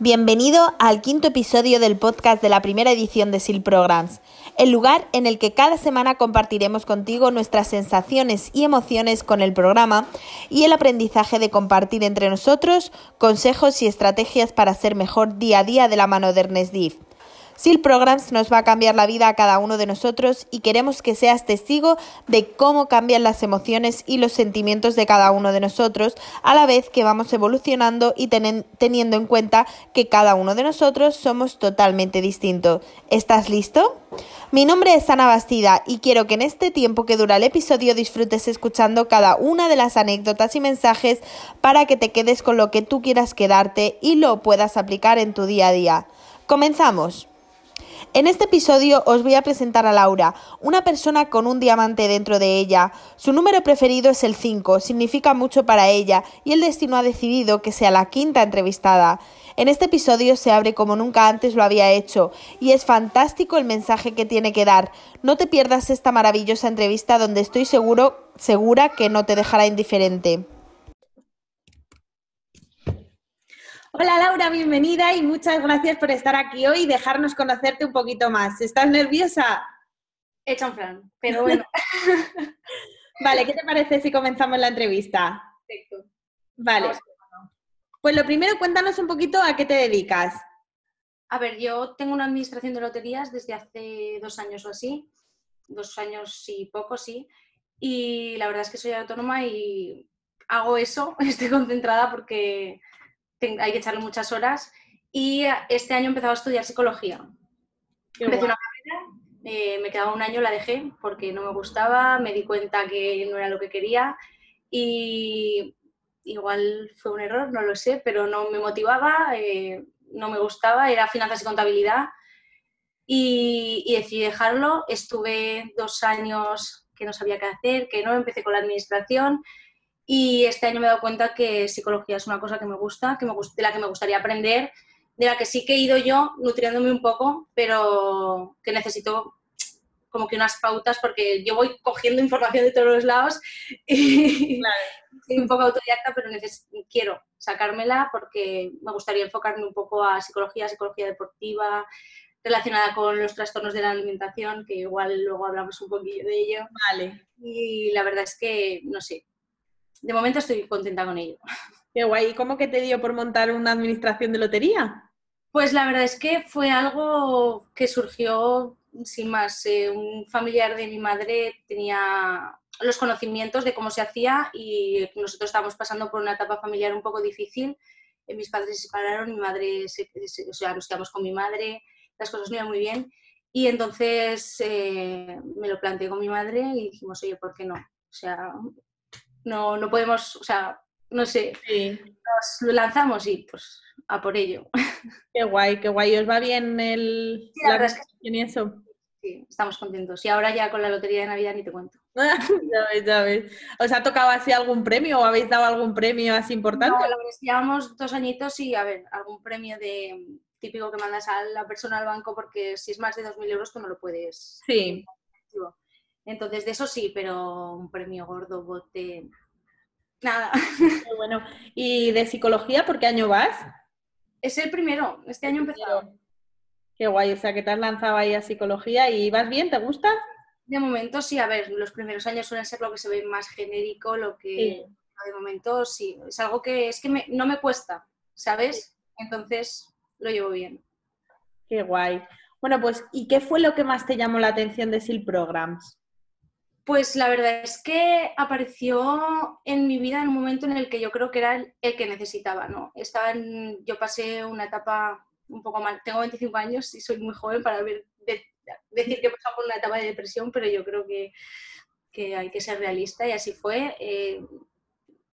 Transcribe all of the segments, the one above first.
Bienvenido al quinto episodio del podcast de la primera edición de SIL Programs, el lugar en el que cada semana compartiremos contigo nuestras sensaciones y emociones con el programa y el aprendizaje de compartir entre nosotros consejos y estrategias para ser mejor día a día de la mano de Ernest Div. SIL Programs nos va a cambiar la vida a cada uno de nosotros y queremos que seas testigo de cómo cambian las emociones y los sentimientos de cada uno de nosotros a la vez que vamos evolucionando y teniendo en cuenta que cada uno de nosotros somos totalmente distintos. ¿Estás listo? Mi nombre es Ana Bastida y quiero que en este tiempo que dura el episodio disfrutes escuchando cada una de las anécdotas y mensajes para que te quedes con lo que tú quieras quedarte y lo puedas aplicar en tu día a día. Comenzamos. En este episodio os voy a presentar a Laura, una persona con un diamante dentro de ella. Su número preferido es el 5, significa mucho para ella y el destino ha decidido que sea la quinta entrevistada. En este episodio se abre como nunca antes lo había hecho y es fantástico el mensaje que tiene que dar. No te pierdas esta maravillosa entrevista donde estoy seguro, segura que no te dejará indiferente. Hola Laura, bienvenida y muchas gracias por estar aquí hoy y dejarnos conocerte un poquito más. ¿Estás nerviosa? Hecha un plan, pero bueno. vale, ¿qué te parece si comenzamos la entrevista? Perfecto. Vale. Pues lo primero, cuéntanos un poquito a qué te dedicas. A ver, yo tengo una administración de loterías desde hace dos años o así, dos años y poco, sí. Y la verdad es que soy autónoma y hago eso, estoy concentrada porque hay que echarle muchas horas. Y este año he empezado a estudiar psicología. Empecé una carrera, eh, me quedaba un año, la dejé porque no me gustaba, me di cuenta que no era lo que quería y igual fue un error, no lo sé, pero no me motivaba, eh, no me gustaba, era finanzas y contabilidad y, y, decidí dejarlo. Estuve dos años que no sabía qué hacer, que no empecé con la administración y este año me he dado cuenta que psicología es una cosa que me gusta, que me de la que me gustaría aprender, de la que sí que he ido yo nutriéndome un poco, pero que necesito como que unas pautas porque yo voy cogiendo información de todos los lados y soy un poco autodidacta, pero quiero sacármela porque me gustaría enfocarme un poco a psicología, psicología deportiva, relacionada con los trastornos de la alimentación, que igual luego hablamos un poquillo de ello. Vale. Y la verdad es que, no sé, de momento estoy contenta con ello. Qué guay. ¿Y cómo que te dio por montar una administración de lotería? Pues la verdad es que fue algo que surgió sin más. Eh, un familiar de mi madre tenía los conocimientos de cómo se hacía y nosotros estábamos pasando por una etapa familiar un poco difícil. Eh, mis padres se separaron, mi madre, o sea, nos quedamos con mi madre, las cosas no iban muy bien. Y entonces eh, me lo planteé con mi madre y dijimos, oye, ¿por qué no? O sea, no, no podemos, o sea, no sé, nos lanzamos y pues a por ello. Qué guay, qué guay. ¿Os va bien el, sí, la, verdad es que eso? Sí, estamos contentos. Y ahora ya con la lotería de Navidad ni te cuento. ya ves, ya ves. ¿Os ha tocado así algún premio o habéis dado algún premio así importante? No, la verdad es que llevamos dos añitos y a ver, algún premio de típico que mandas a la persona al banco porque si es más de 2.000 euros tú no lo puedes. Sí. Entonces, de eso sí, pero un premio gordo, bote, nada. bueno. ¿Y de psicología por qué año vas? Es el primero, este año empezado. Qué guay, o sea, que te has lanzado ahí a psicología y vas bien, ¿te gusta? De momento sí, a ver, los primeros años suelen ser lo que se ve más genérico, lo que de momento sí, es algo que es que no me cuesta, ¿sabes? Entonces lo llevo bien. Qué guay. Bueno, pues, ¿y qué fue lo que más te llamó la atención de SIL Programs? Pues la verdad es que apareció en mi vida en un momento en el que yo creo que era el, que necesitaba, ¿no? Estaba en, yo pasé una etapa un poco mal, tengo 25 años y soy muy joven para ver, decir que he pasado por una etapa de depresión, pero yo creo que, hay que ser realista y así fue. Eh,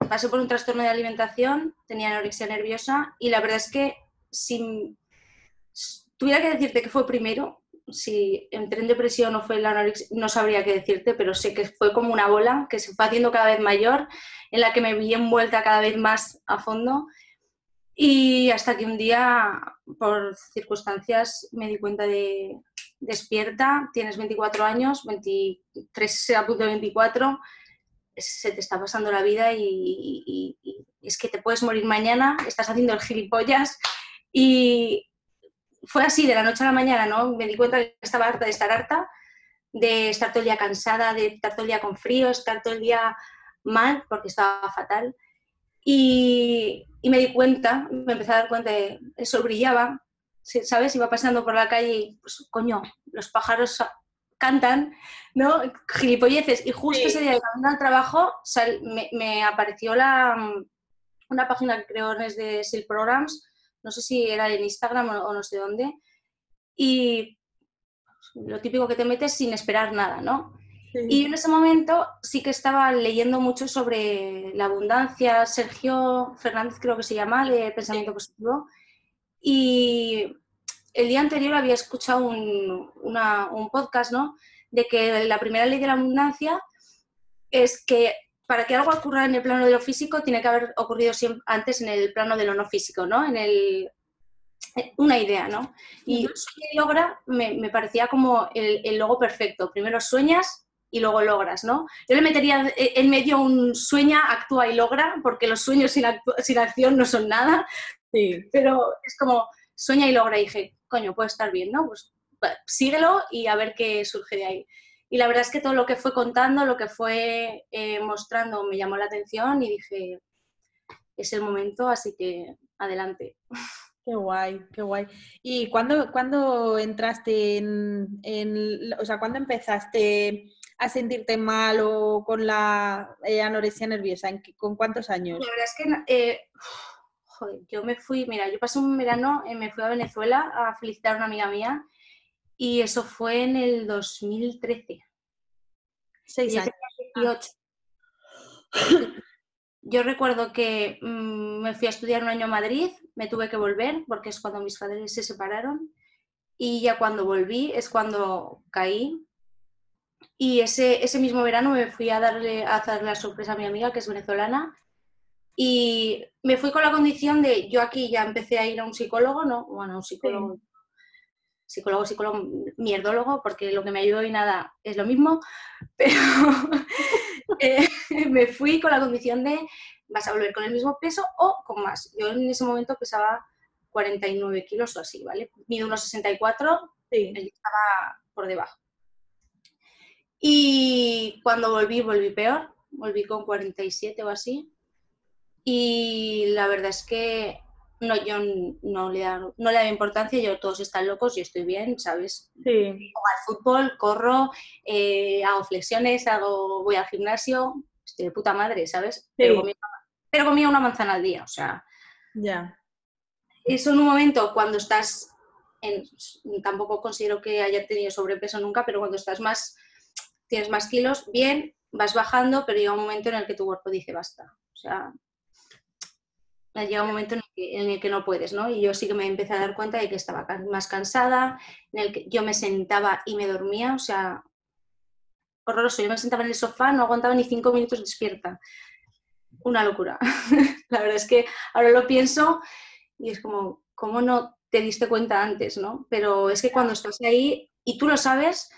pasé por un trastorno de alimentación, tenía anorexia nerviosa y la verdad es que si tuviera que decirte que fue primero, si entré en depresión o fue la anorexia, no sabría qué decirte, pero sé que fue como una bola que se fue haciendo cada vez mayor, en la que me vi envuelta cada vez más a fondo. Y hasta que un día, por circunstancias, me di cuenta de despierta, tienes 24 años, 23 a punto de 24, se te está pasando la vida y, y es que te puedes morir mañana, estás haciendo el gilipollas Y fue así, de la noche a la mañana, ¿no? Me di cuenta que estaba harta de estar harta, de estar todo el día cansada, de estar todo el día con frío, estar todo el día mal, porque estaba fatal. Y, me di cuenta, me empecé a dar cuenta de eso brillaba, ¿sabes? Iba pasando por la calle y, pues, coño, los pájaros cantan, ¿no? Gilipolleces. Y justo ese día, camino al trabajo, me, apareció la, una página que creo es de Sil Programs, no sé si era en Instagram o, no sé dónde, y lo típico que te metes sin esperar nada, ¿no? Y en ese momento sí que estaba leyendo mucho sobre la abundancia, Sergio Fernández creo que se llama, de Pensamiento Positivo, y el día anterior había escuchado un, un podcast, ¿no? De que la primera ley de la abundancia es que para que algo ocurra en el plano de lo físico tiene que haber ocurrido antes en el plano de lo no físico, ¿no? En el, una idea, ¿no? Y sueña y logra me, parecía como el, el, logo perfecto. Primero sueñas y luego logras, ¿no? Yo le metería en medio un sueña, actúa y logra, porque los sueños sin, sin acción no son nada. Sí. Pero es como sueña y logra. Y dije, coño, puede estar bien, ¿no? Pues síguelo y a ver qué surge de ahí. Y la verdad es que todo lo que fue contando, lo que fue eh, mostrando me llamó la atención y dije, es el momento, así que adelante. Qué guay, qué guay. ¿Y cuándo, cuándo entraste en, o sea, cuándo empezaste a sentirte mal o con la eh, anorexia nerviosa? ¿En ¿Con cuántos años? La verdad es que, eh, joder, yo me fui, mira, yo pasé un verano, me fui a Venezuela a felicitar a una amiga mía y eso fue en el 2013. Seis años. Yo recuerdo que mm, me fui a estudiar un año a Madrid, me tuve que volver porque es cuando mis padres se separaron. Y ya cuando volví es cuando caí. Y ese, ese mismo verano me fui a darle a hacer la sorpresa a mi amiga que es venezolana. Y me fui con la condición de yo aquí ya empecé a ir a un psicólogo, no, bueno, un psicólogo psicólogo, psicólogo, mierdólogo, porque lo que me ayudó y nada es lo mismo, pero eh, me fui con la condición de vas a volver con el mismo peso o con más. Yo en ese momento pesaba 49 kilos o así, ¿vale? Mido unos 64, sí. estaba por debajo. Y cuando volví, volví peor, volví con 47 o así. Y la verdad es que no, yo no le, da, no le da importancia, yo todos están locos, yo estoy bien, ¿sabes? Sí. Juego al fútbol, corro, eh, hago flexiones, hago, voy al gimnasio, estoy de puta madre, ¿sabes? Pero, comía, una manzana al día, o sea. Ya. Eso en un momento cuando estás, en, tampoco considero que haya tenido sobrepeso nunca, pero cuando estás más, tienes más kilos, bien, vas bajando, pero llega un momento en el que tu cuerpo dice basta. O sea, llega un momento en el, que, no puedes, ¿no? Y yo sí que me empecé a dar cuenta de que estaba más cansada, en el que yo me sentaba y me dormía, o sea, horroroso. Yo me sentaba en el sofá, no aguantaba ni cinco minutos despierta. Una locura. La verdad es que ahora lo pienso y es como, ¿cómo no te diste cuenta antes, no? Pero es que cuando estás ahí y tú lo sabes,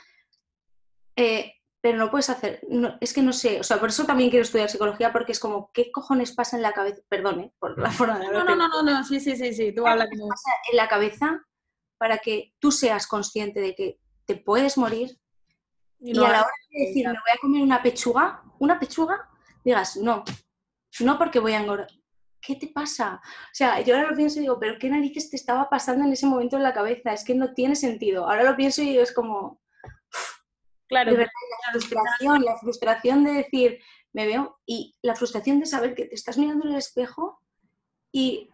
eh, pero no puedes hacer, es que no sé, o sea, por eso también quiero estudiar psicología, porque es como, ¿qué cojones pasa en la cabeza? Perdone por la forma de No, no, no, no, no, sí, sí, sí, sí, tú hablas. ¿Qué pasa en la cabeza para que tú seas consciente de que te puedes morir y, a la hora de decir, me voy a comer una pechuga, una pechuga, digas, no, no porque voy a engordar. ¿Qué te pasa? O sea, yo ahora lo pienso y digo, pero ¿qué narices te estaba pasando en ese momento en la cabeza? Es que no tiene sentido. Ahora lo pienso y es como, Claro. la frustración, la frustración de decir, me veo, y la frustración de saber que te estás mirando en el espejo y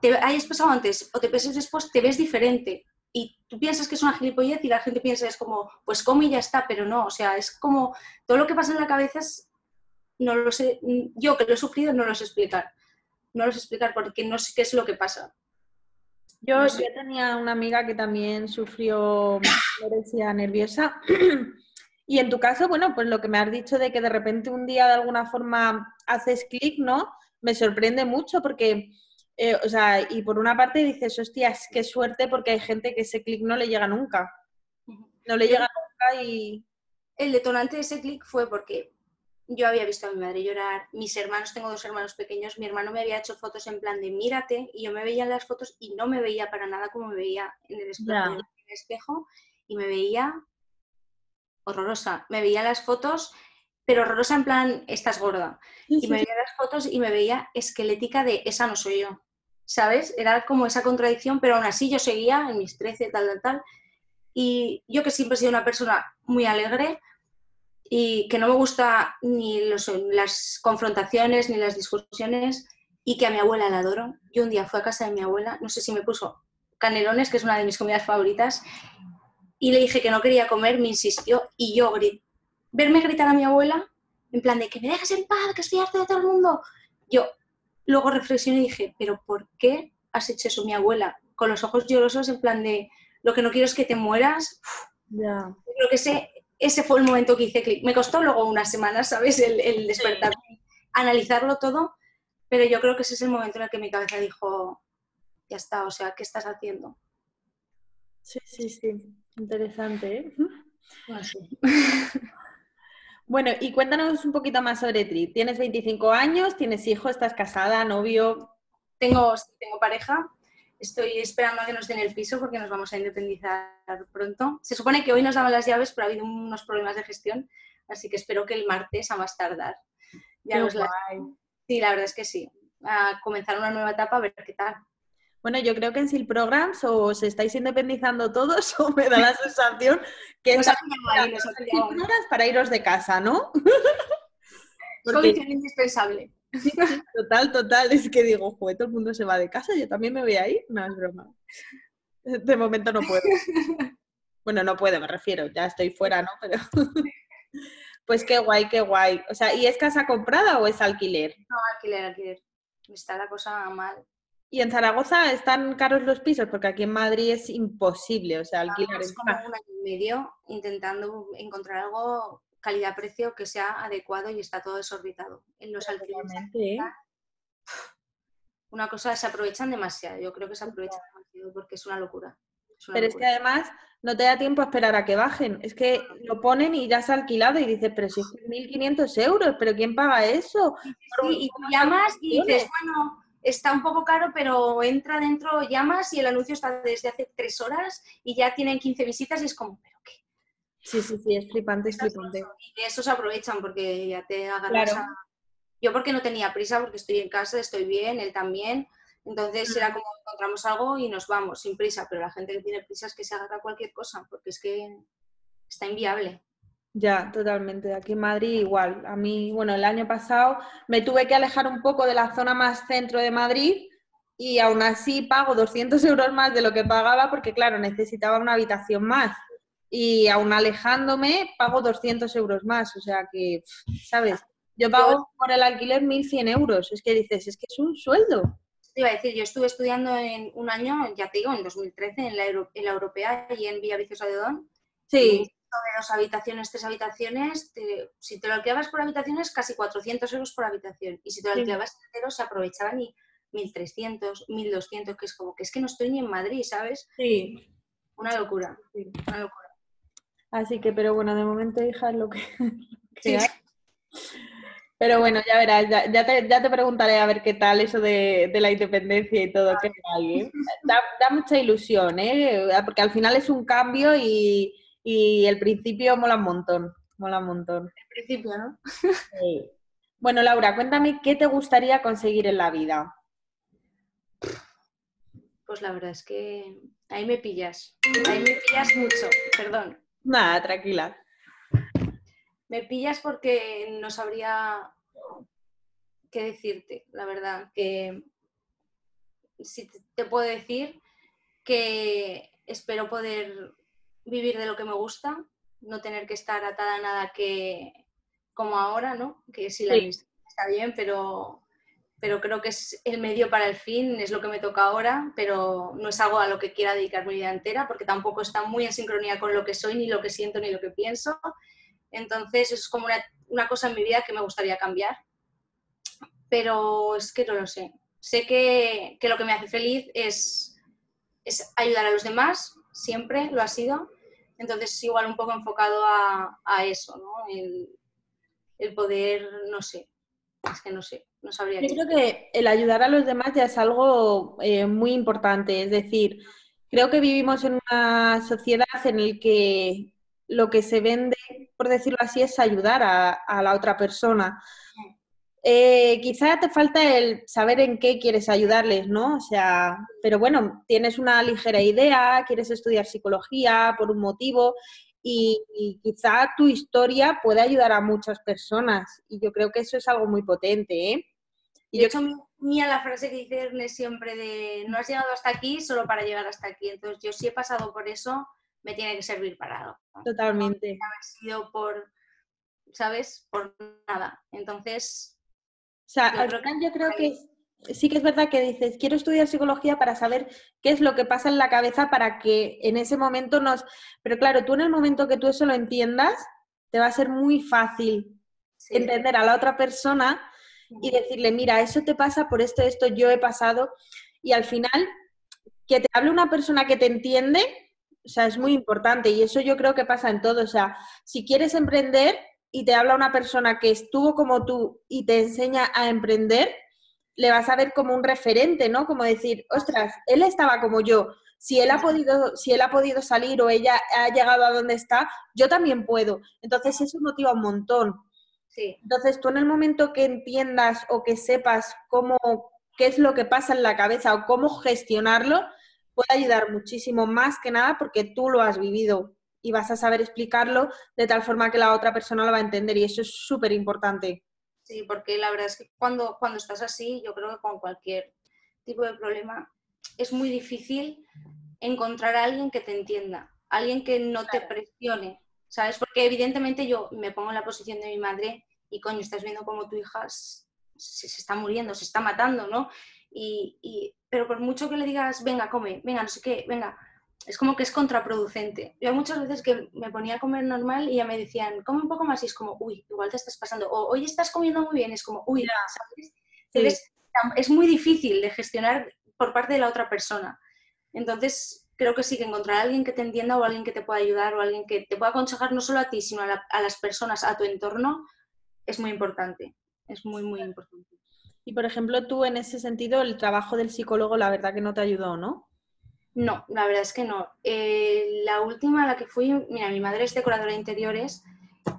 te hayas pesado antes o te peses después, te ves diferente. Y tú piensas que es una gilipollez y la gente piensa es como, pues come y ya está, pero no, o sea, es como todo lo que pasa en la cabeza no lo sé, yo que lo he sufrido no lo sé explicar. No lo sé explicar porque no sé qué es lo que pasa. Yo, tenía una amiga que también sufrió anorexia nerviosa. Y en tu caso, bueno, pues lo que me has dicho de que de repente un día de alguna forma haces clic, ¿no? Me sorprende mucho porque, eh, o sea, y por una parte dices, hostias, qué suerte porque hay gente que ese clic no le llega nunca. No le llega nunca y... El detonante de ese clic fue porque yo había visto a mi madre llorar, mis hermanos, tengo dos hermanos pequeños, mi hermano me había hecho fotos en plan de mírate y yo me veía en las fotos y no me veía para nada como me veía en el espejo, y me veía horrorosa. Me veía las fotos, pero horrorosa en plan, estás gorda. Y me veía las fotos y me veía esquelética de esa no soy yo. ¿Sabes? Era como esa contradicción, pero aún así yo seguía en mis 13, tal, tal, tal. Y yo que siempre he sido una persona muy alegre, y que no me gusta ni las confrontaciones ni las discusiones y que a mi abuela la adoro. Yo un día fui a casa de mi abuela, no sé si me puso canelones, que es una de mis comidas favoritas, y le dije que no quería comer, me insistió y yo grité. Verme gritar a mi abuela, en plan de que me dejes en paz, que estoy harto de todo el mundo. Yo luego reflexioné y dije, pero ¿por qué has hecho eso, mi abuela? Con los ojos llorosos, en plan de lo que no quiero es que te mueras. Ya. Creo que sé ese fue el momento que hice clic. Me costó luego unas semanas, ¿sabes? El, despertar, analizarlo todo, pero yo creo que ese es el momento en el que mi cabeza dijo, ya está, o sea, ¿qué estás haciendo? Sí, sí, sí, interesante. ¿eh? bueno, y cuéntanos un poquito más sobre Tri. Tienes 25 años, tienes hijo, estás casada, novio. Tengo, tengo pareja, Estoy esperando a que nos den el piso porque nos vamos a independizar pronto. Se supone que hoy nos daban las llaves, pero ha habido unos problemas de gestión, así que espero que el martes, a más tardar, ya nos Sí, la verdad es que sí. A comenzar una nueva etapa, a ver qué tal. Bueno, yo creo que en SIL Programs o os estáis independizando todos o me da la sensación que es para iros de casa, ¿no? Porque... Es indispensable. Total, total. Es que digo, joder, todo el mundo se va de casa, yo también me voy ahí. No, es broma. De momento no puedo. Bueno, no puedo, me refiero, ya estoy fuera, ¿no? Pero. Pues qué guay, qué guay. O sea, ¿y es casa comprada o es alquiler? No, alquiler, alquiler. Está la cosa mal. ¿Y en Zaragoza están caros los pisos? Porque aquí en Madrid es imposible, o sea, alquilar. Es como un año y medio intentando encontrar algo calidad-precio que sea adecuado y está todo desorbitado. En los alquileres. Una cosa, se aprovechan demasiado. Yo creo que se aprovechan demasiado porque es una locura. pero es que además no te da tiempo a esperar a que bajen. Es que lo ponen y ya se ha alquilado y dices, pero si es 1.500 euros, ¿pero quién paga eso? y tú llamas y dices, bueno, está un poco caro, pero entra dentro, llamas y el anuncio está desde hace tres horas y ya tienen 15 visitas y es como, ¿pero qué? Sí, sí, sí, es flipante, es flipante. Y de eso se aprovechan porque ya te agarras Yo porque no tenía prisa, porque estoy en casa, estoy bien, él también. Entonces era como encontramos algo y nos vamos sin prisa, pero la gente que tiene prisa es que se agarra cualquier cosa, porque es que está inviable. Ya, totalmente. Aquí en Madrid igual. A mí, bueno, el año pasado me tuve que alejar un poco de la zona más centro de Madrid y aún así pago 200 euros más de lo que pagaba porque, claro, necesitaba una habitación más y aún alejándome pago 200 euros más, o sea que, ¿sabes? Yo pago por el alquiler 1.100 euros, es que dices, es que es un sueldo. Te iba a decir, yo estuve estudiando en un año, ya te digo, en 2013 en la, en la Europea y en Villa Viciosa de Don. Sí. De dos habitaciones, tres habitaciones, si te lo alquilabas por habitaciones, casi 400 euros por habitación. Y si te lo alquilabas entero, se aprovechaban y 1.300, 1.200, que es como que es que no estoy ni en Madrid, ¿sabes? Sí. Una locura, una locura. Así que, pero bueno, de momento, hija, lo que, hay. Pero bueno, ya verás, ya, te, preguntaré a ver qué tal eso de, la independencia y todo, tal. ¿eh? Da, mucha ilusión, ¿eh? Porque al final es un cambio y, el principio mola un montón, mola un montón. El principio, ¿no? Bueno, Laura, cuéntame qué te gustaría conseguir en la vida. Pues la verdad es que ahí me pillas, ahí me pillas mucho, perdón. Nada, tranquila. Me pillas porque no sabría qué decirte, la verdad. Que si te puedo decir que espero poder vivir de lo que me gusta, no tener que estar atada a nada que como ahora, ¿no? Que sí la está bien, pero pero creo que es el medio para el fin, es lo que me toca ahora, pero no es algo a lo que quiera dedicar mi vida entera, porque tampoco está muy en sincronía con lo que soy, ni lo que siento, ni lo que pienso. Entonces es como una, cosa en mi vida que me gustaría cambiar, pero es que no lo sé. Sé que, que lo que me hace feliz es, es, ayudar a los demás, siempre lo ha sido, entonces igual un poco enfocado a, a eso, ¿no? el poder, no sé, es que no sé, no sabría. Yo creo que el ayudar a los demás ya es algo eh, muy importante, es decir, creo que vivimos en una sociedad en la que lo que se vende, por decirlo así, es ayudar a, la otra persona. Eh, quizá te falta el saber en qué quieres ayudarles, ¿no? O sea, pero bueno, tienes una ligera idea, quieres estudiar psicología por un motivo y, quizá tu historia puede ayudar a muchas personas y yo creo que eso es algo muy potente, ¿eh? Y de hecho, mía la frase que dice Ernest siempre de no has llegado hasta aquí solo para llegar hasta aquí. Entonces, yo sí he pasado por eso, me tiene que servir para algo. Totalmente. No haber sido por, ¿sabes? Por nada. Entonces... O sea, yo creo que, yo creo que sí que es verdad que dices, quiero estudiar psicología para saber qué es lo que pasa en la cabeza para que en ese momento nos... Pero claro, tú en el momento que tú eso lo entiendas, te va a ser muy fácil entender a la otra persona y decirle, mira, eso te pasa por esto, esto yo he pasado. Y al final, que te hable una persona que te entiende, o sea, es muy importante y eso yo creo que pasa en todo. O sea, si quieres emprender y te habla una persona que estuvo como tú y te enseña a emprender, le vas a ver como un referente, ¿no? Como decir, ostras, él estaba como yo. Si él ha podido, si él ha podido salir o ella ha llegado a donde está, yo también puedo. Entonces eso motiva un montón. Sí. Entonces tú en el momento que entiendas o que sepas cómo qué es lo que pasa en la cabeza o cómo gestionarlo, puede ayudar muchísimo más que nada porque tú lo has vivido y vas a saber explicarlo de tal forma que la otra persona lo va a entender y eso es súper importante. Sí, porque la verdad es que cuando, cuando estás así, yo creo que con cualquier tipo de problema es muy difícil encontrar a alguien que te entienda, alguien que no te presione, ¿sabes? Porque evidentemente yo me pongo en la posición de mi madre y coño, estás viendo cómo tu hija se, se está muriendo, se está matando, ¿no? y, pero por mucho que le digas, venga, come, venga, no sé qué, venga, es como que es contraproducente. Yo muchas veces que me ponía a comer normal y ya me decían, come un poco más y es como, uy, igual te estás pasando. O hoy estás comiendo muy bien, es como, uy, ¿sabes? Entonces, es muy difícil de gestionar por parte de la otra persona. Entonces, creo que sí que encontrar a alguien que te entienda o alguien que te pueda ayudar o alguien que te pueda aconsejar no solo a ti, sino a, a las personas, a tu entorno, es muy importante. Es muy, muy importante. Y por ejemplo, tú en ese sentido, el trabajo del psicólogo, la verdad que no te ayudó, ¿no? No, la verdad es que no. Eh, la última a la que fui, mira, mi madre es decoradora de interiores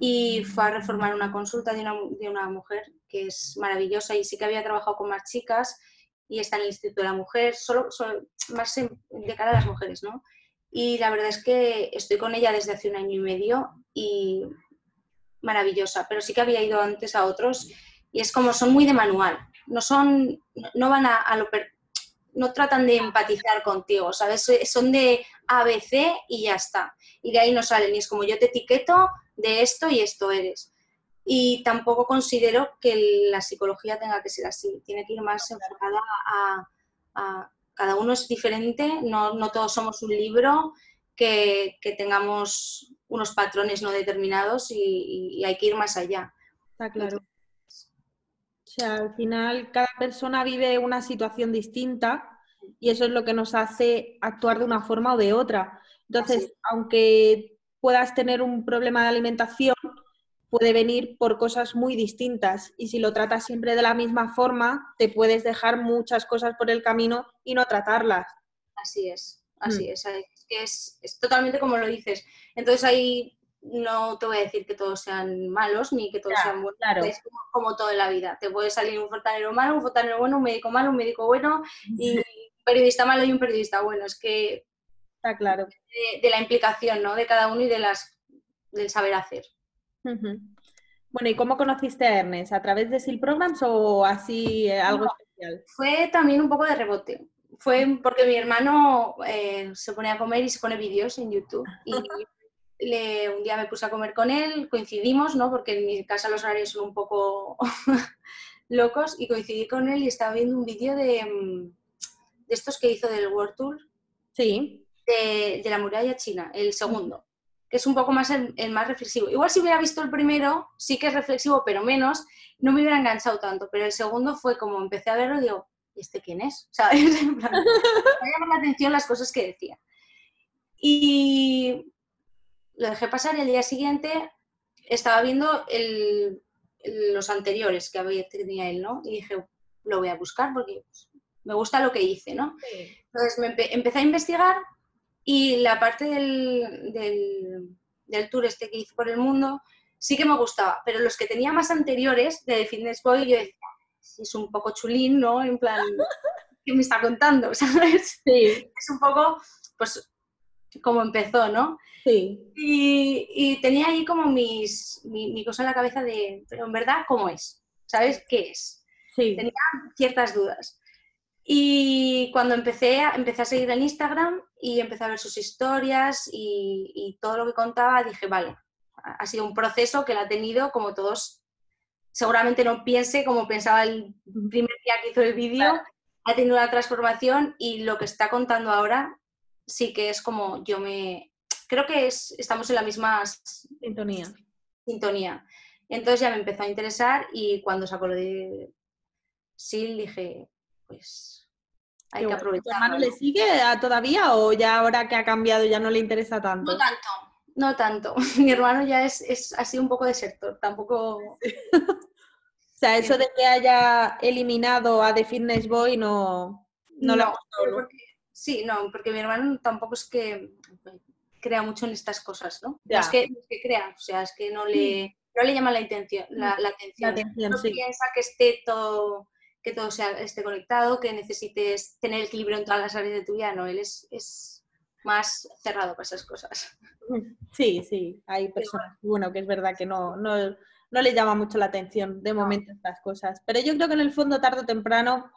y fue a reformar una consulta de una, mujer que es maravillosa y sí que había trabajado con más chicas y está en el Instituto de la Mujer, solo, más de cara a las mujeres, ¿no? Y la verdad es que estoy con ella desde hace un año y medio y maravillosa, pero sí que había ido antes a otros y es como son muy de manual no son, no van a, lo no tratan de empatizar contigo, ¿sabes? Son de ABC y ya está. Y de ahí no salen. Y es como yo te etiqueto de esto y esto eres. Y tampoco considero que la psicología tenga que ser así. Tiene que ir más enfocada a, cada uno es diferente, no, todos somos un libro que, tengamos unos patrones no determinados y, y, hay que ir más allá. Está claro. O sea, al final cada persona vive una situación distinta y eso es lo que nos hace actuar de una forma o de otra. Entonces, aunque puedas tener un problema de alimentación, puede venir por cosas muy distintas y si lo tratas siempre de la misma forma, te puedes dejar muchas cosas por el camino y no tratarlas. Así es, así mm. es. Es que es, es, totalmente como lo dices. Entonces hay no te voy a decir que todos sean malos ni que todos sean buenos. Es como, todo en la vida. Te puede salir un fontanero malo, un fontanero bueno, un médico malo, un médico bueno y un periodista malo y un periodista bueno. Es que está claro. De, la implicación ¿no? de cada uno y de las, del saber hacer. Bueno, ¿y cómo conociste a Ernest? ¿A través de SIL Programs o así eh, algo especial? Fue también un poco de rebote. Fue porque mi hermano eh, se pone a comer y se pone vídeos en YouTube. Y un día me puse a comer con él, coincidimos, ¿no? Porque en mi casa los horarios son un poco locos y coincidí con él y estaba viendo un vídeo de, mm, de, estos que hizo del World Tour. Sí. De, la muralla china, el segundo, que es un poco más el, más reflexivo. Igual si hubiera visto el primero, sí que es reflexivo, pero menos, no me hubiera enganchado tanto, pero el segundo fue como empecé a verlo, digo, ¿y este quién es? ¿Sabes? me llamó la atención las cosas que decía. Y lo dejé pasar y el día siguiente estaba viendo el, los anteriores que había, tenía él, ¿no? Y dije, lo voy a buscar porque pues, me gusta lo que hice, ¿no? Entonces me empecé a investigar y la parte del, del, tour este que hice por el mundo sí que me gustaba, pero los que tenía más anteriores de Fitness Boy, yo decía, es un poco chulín, ¿no? En plan, ¿qué me está contando? ¿Sabes? Sí. Es un poco, pues, como empezó, ¿no? Sí. Y, y tenía ahí como mis, mi, mi, cosa en la cabeza de, pero en verdad, ¿cómo es? ¿Sabes qué es? Sí. Tenía ciertas dudas. Y cuando empecé, empecé a seguir en Instagram y empecé a ver sus historias y, todo lo que contaba, dije, vale, ha sido un proceso que la ha tenido como todos, seguramente no piense como pensaba el primer día que hizo el vídeo, ha tenido una transformación y lo que está contando ahora sí que es como yo me... Creo que es, estamos en la misma sintonía. sintonía. Entonces ya me empezó a interesar y cuando sacó lo de Sil dije, pues hay que aprovechar. ¿Tu hermano le sigue todavía o ya ahora que ha cambiado ya no le interesa tanto? No tanto, no tanto. Mi hermano ya es, es ha sido un poco desertor, tampoco... o sea, eso de que haya eliminado a The Fitness Boy no, no, no Sí, no, porque mi hermano tampoco es que crea mucho en estas cosas, ¿no? No es, que, crea, o sea, es que no le, no le llama la, intención, la, atención. no piensa que esté todo que todo sea, esté conectado, que necesites tener equilibrio en todas las áreas de tu vida, no, él es, es más cerrado para esas cosas. Sí, sí, hay personas, bueno, que es verdad que no, no, no le llama mucho la atención de momento estas cosas, pero yo creo que en el fondo, tarde o temprano,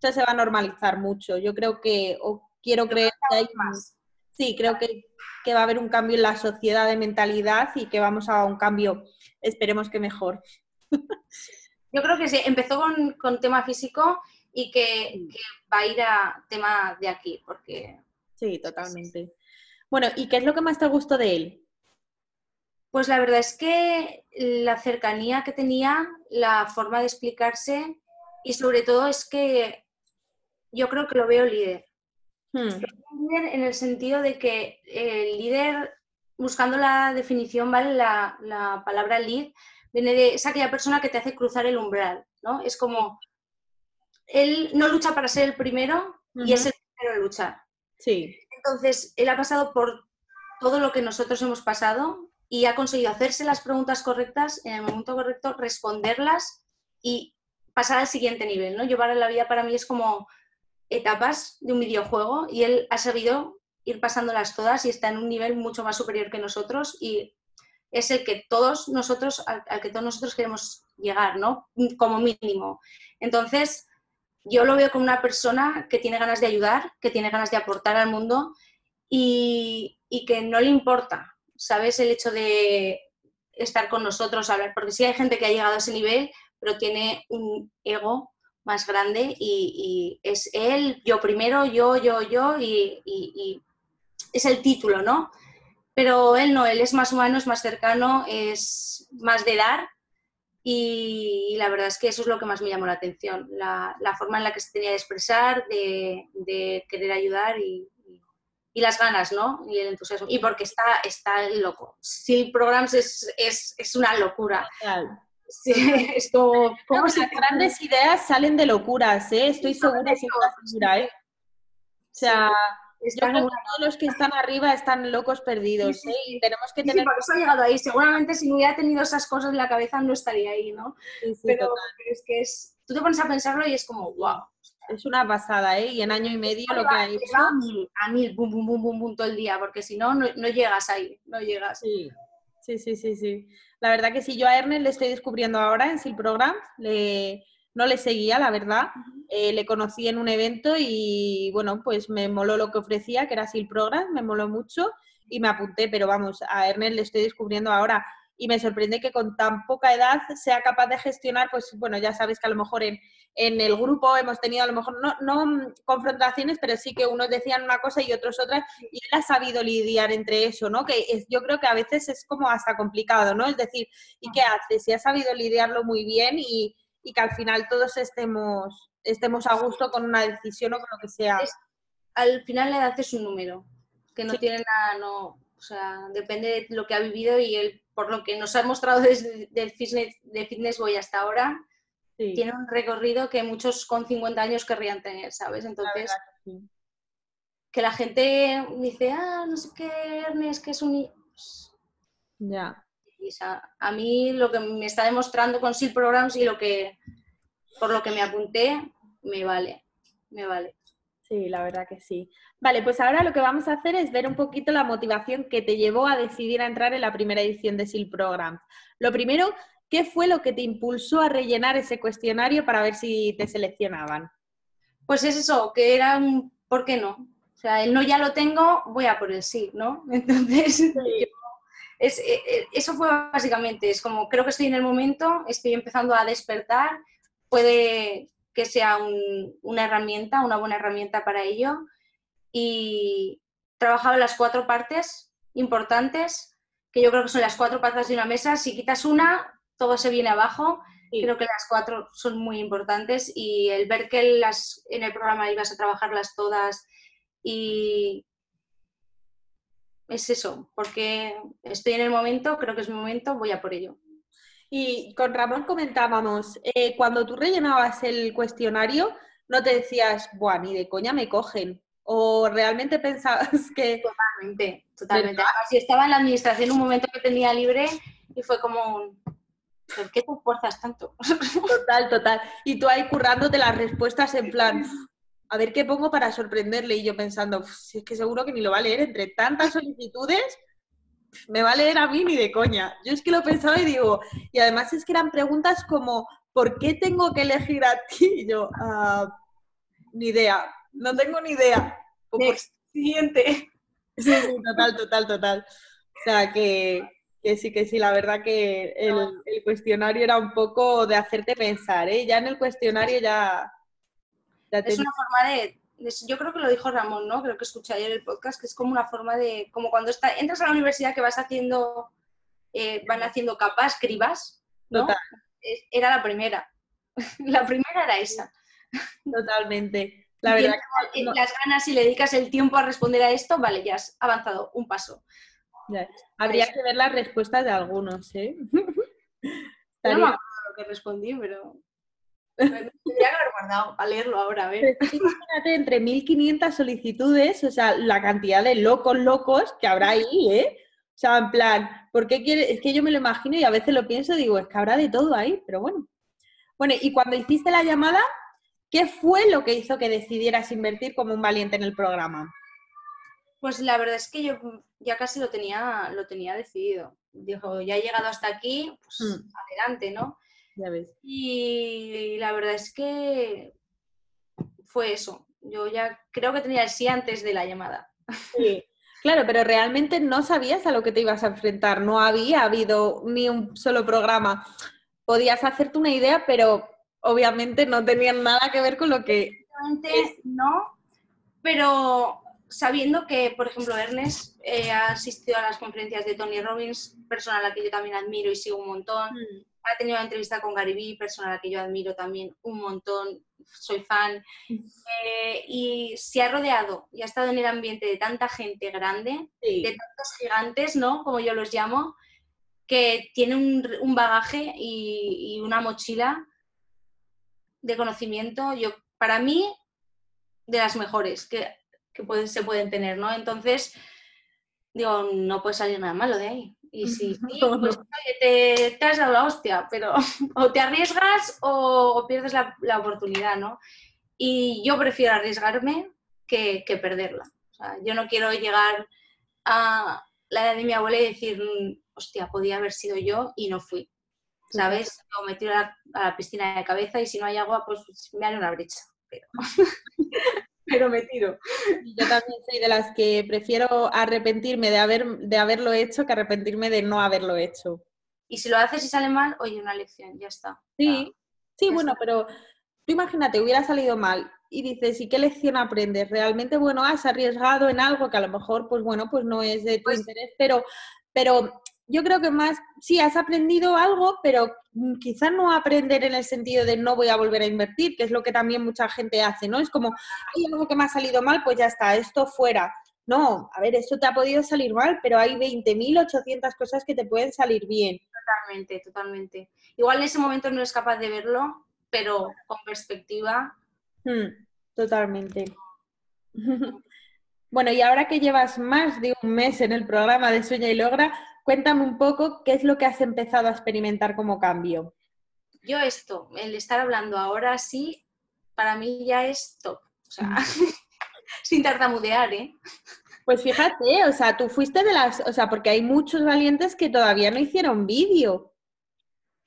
esto se va a normalizar mucho. Yo creo que, o quiero creer que hay más. Sí, creo que, que va a haber un cambio en la sociedad de mentalidad y que vamos a un cambio, esperemos que mejor. Yo creo que sí, empezó con, tema físico y que, va a ir a tema de aquí, porque... Sí, totalmente. Bueno, ¿y qué es lo que más te gustó de él? Pues la verdad es que la cercanía que tenía, la forma de explicarse y sobre todo es que yo creo que lo veo líder. Hmm. Líder en el sentido de que el líder, buscando la definición, ¿vale? La, la palabra lead viene de, es aquella persona que te hace cruzar el umbral, ¿no? Es como, él no lucha para ser el primero y es el primero en luchar. Sí. Entonces, él ha pasado por todo lo que nosotros hemos pasado y ha conseguido hacerse las preguntas correctas en el momento correcto, responderlas y pasar al siguiente nivel, ¿no? Llevar a la vida para mí es como etapas de un videojuego y él ha sabido ir pasándolas todas y está en un nivel mucho más superior que nosotros y es el que todos nosotros, al, que todos nosotros queremos llegar, ¿no? Como mínimo. Entonces, yo lo veo como una persona que tiene ganas de ayudar, que tiene ganas de aportar al mundo y, que no le importa, ¿sabes? El hecho de estar con nosotros, hablar, porque sí hay gente que ha llegado a ese nivel, pero tiene un ego más grande y, es él, yo primero, yo, yo, yo, y, es el título, ¿no? pero él no, él es más humano, es más cercano, es más de dar y, la verdad es que eso es lo que más me llamó la atención, la, forma en la que se tenía de expresar, de, querer ayudar y, las ganas, ¿no? Y el entusiasmo. Y porque está, está loco. Sil Programs es, es, es una locura. Sí, es como... las grandes ideas salen de locuras, ¿eh? Estoy segura, segura, ¿eh? O sea... Yo creo que todos los que están arriba están locos perdidos, ¿eh? Y tenemos que tener... por eso ha llegado ahí. Seguramente si no hubiera tenido esas cosas en la cabeza no estaría ahí, ¿no? pero, es que es... Tú te pones a pensarlo y es como, wow. Es una pasada, ¿eh? Y en año y medio lo que ha hecho... A mil, a mil, bum, bum, bum, bum, bum, todo el día, porque si no, no, llegas ahí, no llegas. Sí. Sí, sí, sí, sí. La verdad que sí, yo a Ernest le estoy descubriendo ahora en Sil Program, le, no le seguía, la verdad. Eh, le conocí en un evento y bueno, pues me moló lo que ofrecía, que era Sil Program, me moló mucho y me apunté, pero vamos, a Ernest le estoy descubriendo ahora y me sorprende que con tan poca edad sea capaz de gestionar, pues bueno, ya sabes que a lo mejor en, en el grupo hemos tenido a lo mejor no, no, confrontaciones, pero sí que unos decían una cosa y otros otra, y él ha sabido lidiar entre eso, ¿no? Que es, yo creo que a veces es como hasta complicado, ¿no? Es decir, ¿y qué haces? Si ha sabido lidiarlo muy bien y, y que al final todos estemos, estemos a gusto con una decisión o con lo que sea. al final la edad es un número, que no tiene nada, no, O sea, depende de lo que ha vivido y el, por lo que nos ha mostrado desde el fitness, de Fitness Boy hasta ahora, tiene un recorrido que muchos con 50 años querrían tener, ¿sabes? Entonces, que, la gente dice, ah, no sé qué, Ernest, que es un... Pues, ya. a mí lo que me está demostrando con SEAL Programs y lo que, por lo que me apunté, me vale, me vale. Sí, la verdad que sí. Vale, pues ahora lo que vamos a hacer es ver un poquito la motivación que te llevó a decidir a entrar en la primera edición de SEAL Programs. Lo primero, ¿qué fue lo que te impulsó a rellenar ese cuestionario para ver si te seleccionaban? Pues es eso, que era un ¿por qué no? O sea, el no ya lo tengo, voy a por el sí, ¿no? Entonces, es, e, e, eso fue básicamente, es como creo que estoy en el momento, estoy empezando a despertar, puede que sea una herramienta, una buena herramienta para ello. Y trabajaba las cuatro partes importantes, que yo creo que son las cuatro patas de una mesa. Si quitas una, todo se viene abajo. Creo que las cuatro son muy importantes y el ver que las, en el programa ibas a trabajarlas todas y es eso, porque estoy en el momento, creo que es mi momento, voy a por ello. Y con Ramón comentábamos, eh, cuando tú rellenabas el cuestionario, no te decías, buah, ni de coña me cogen. ¿O realmente pensabas que...? Totalmente, totalmente. si estaba en la administración un momento que tenía libre y fue como un... ¿Por qué te esfuerzas tanto? Total, total. Y tú ahí currándote las respuestas en plan, a ver qué pongo para sorprenderle. Y yo pensando, si es que seguro que ni lo va a leer entre tantas solicitudes me va a leer a mí ni de coña. Yo es que lo pensaba y digo, y además es que eran preguntas como, ¿por qué tengo que elegir a ti? Y yo, ah, ni idea, no tengo ni idea. siguiente. Sí, sí, total, total, total. O sea, que, sí, que sí, la verdad que el, el, cuestionario era un poco de hacerte pensar, ¿eh? Ya en el cuestionario ya... Es una forma de, yo creo que lo dijo Ramón, ¿no? Creo que escuché ayer el podcast, que es como una forma de, como cuando está, entras a la universidad que vas haciendo, eh, van haciendo capas, cribas, ¿no? Era la primera. la primera era esa. Totalmente. La verdad que las ganas y le dedicas el tiempo a responder a esto, vale, ya has avanzado un paso. Habría que ver las respuestas de algunos, ¿eh? No me acuerdo lo que respondí, pero Tendría que haber guardado a leerlo ahora, a ver. imagínate, entre 1500 solicitudes, o sea, la cantidad de locos, locos que habrá ahí, ¿eh? O sea, en plan, ¿por qué quiere? Es que yo me lo imagino y a veces lo pienso y digo, es que habrá de todo ahí, pero bueno. Bueno, y cuando hiciste la llamada, ¿qué fue lo que hizo que decidieras invertir como un valiente en el programa? Pues la verdad es que yo ya casi lo tenía, lo tenía decidido. Dijo, ya he llegado hasta aquí, pues mm. adelante, ¿no? Y la verdad es que fue eso. Yo ya creo que tenía el sí antes de la llamada. Sí. Claro, pero realmente no sabías a lo que te ibas a enfrentar. No había habido ni un solo programa. Podías hacerte una idea, pero obviamente no tenían nada que ver con lo que. No, pero sabiendo que, por ejemplo, Ernest eh, ha asistido a las conferencias de Tony Robbins, persona a la que yo también admiro y sigo un montón. Mm. Ha tenido una entrevista con Gary Vee, persona a la que yo admiro también un montón, soy fan, eh, y se ha rodeado y ha estado en el ambiente de tanta gente grande, de tantos gigantes, ¿no? Como yo los llamo, que tiene un, bagaje y, una mochila de conocimiento, yo, para mí, de las mejores que, se pueden tener, ¿no? Entonces, digo, no puede salir nada malo de ahí. Y si sí, pues te, te, has dado la hostia, pero o te arriesgas o, pierdes la, la, oportunidad, ¿no? Y yo prefiero arriesgarme que, que perderla. O sea, yo no quiero llegar a la edad de mi abuela y decir, mm, hostia, podía haber sido yo y no fui. ¿Sabes? O me tiro a la, piscina de cabeza y si no hay agua, pues me haré una brecha. Pero... pero me tiro. Yo también soy de las que prefiero arrepentirme de, haber, de haberlo hecho que arrepentirme de no haberlo hecho. Y si lo haces y sale mal, oye, una lección, ya está. Sí, sí, bueno, pero tú imagínate, hubiera salido mal y dices, ¿y qué lección aprendes? Realmente, bueno, has arriesgado en algo que a lo mejor, pues bueno, pues no es de tu pues interés, pero, pero yo creo que más, sí, has aprendido algo, pero quizás no aprender en el sentido de no voy a volver a invertir, que es lo que también mucha gente hace, ¿no? Es como, hay algo que me ha salido mal, pues ya está, esto fuera. no, a ver, esto te ha podido salir mal, pero hay 20.800 cosas que te pueden salir bien. Totalmente, totalmente. Igual en ese momento no eres capaz de verlo, pero con perspectiva. Hmm, totalmente. bueno, y ahora que llevas más de un mes en el programa de Sueña y Logra, cuéntame un poco qué es lo que has empezado a experimentar como cambio. Yo esto, el estar hablando ahora sí, para mí ya es top. O sea, sin tartamudear, ¿eh? Pues fíjate, o sea, tú fuiste de las, o sea, porque hay muchos valientes que todavía no hicieron vídeo.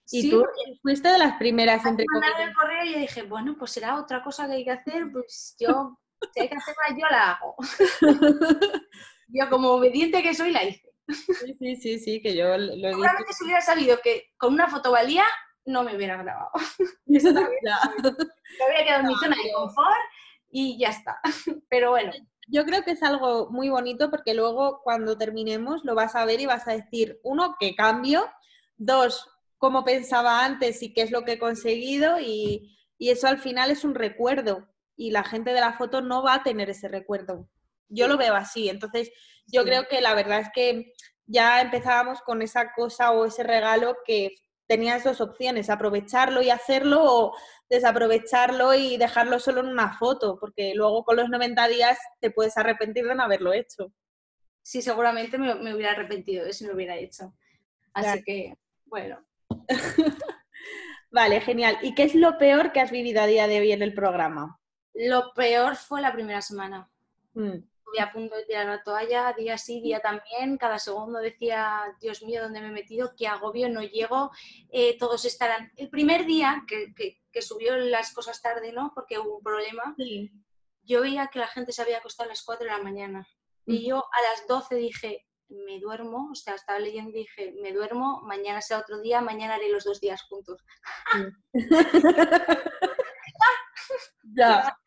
Y tú fuiste de las primeras entre el correo y yo dije, bueno, pues será otra cosa que hay que hacer, pues yo, si hay que hacerla, yo la hago. yo como obediente que soy, la hice. Sí, sí, sí, sí que yo lo he visto. Seguramente si hubiera sabido que con una foto valía, no me hubiera grabado. Eso también. Me habría quedado en mi zona de confort y ya está. Pero bueno. Yo creo que es algo muy bonito porque luego cuando terminemos lo vas a ver y vas a decir, uno, qué cambio, dos, cómo pensaba antes y qué es lo que he conseguido y, eso al final es un recuerdo y la gente de la foto no va a tener ese recuerdo. Yo lo veo así, entonces yo creo que la verdad es que ya empezábamos con esa cosa o ese regalo que tenías dos opciones, aprovecharlo y hacerlo o desaprovecharlo y dejarlo solo en una foto, porque luego con los 90 días te puedes arrepentir de no haberlo hecho. Sí, seguramente me, hubiera arrepentido de si lo hubiera hecho. Así que, bueno. vale, genial. ¿Y qué es lo peor que has vivido a día de hoy en el programa? Lo peor fue la primera semana. Mm estuve a punto de tirar la toalla, día sí, día también, cada segundo decía, Dios mío, ¿dónde me he metido? ¿Qué agobio? No llego, eh, todos estarán. El primer día que, que, subió las cosas tarde, ¿no? Porque hubo un problema, yo veía que la gente se había acostado a las 4 de la mañana. Y yo a las 12 dije, me duermo, o sea, estaba leyendo y dije, me duermo, mañana sea otro día, mañana haré los dos días juntos. ya.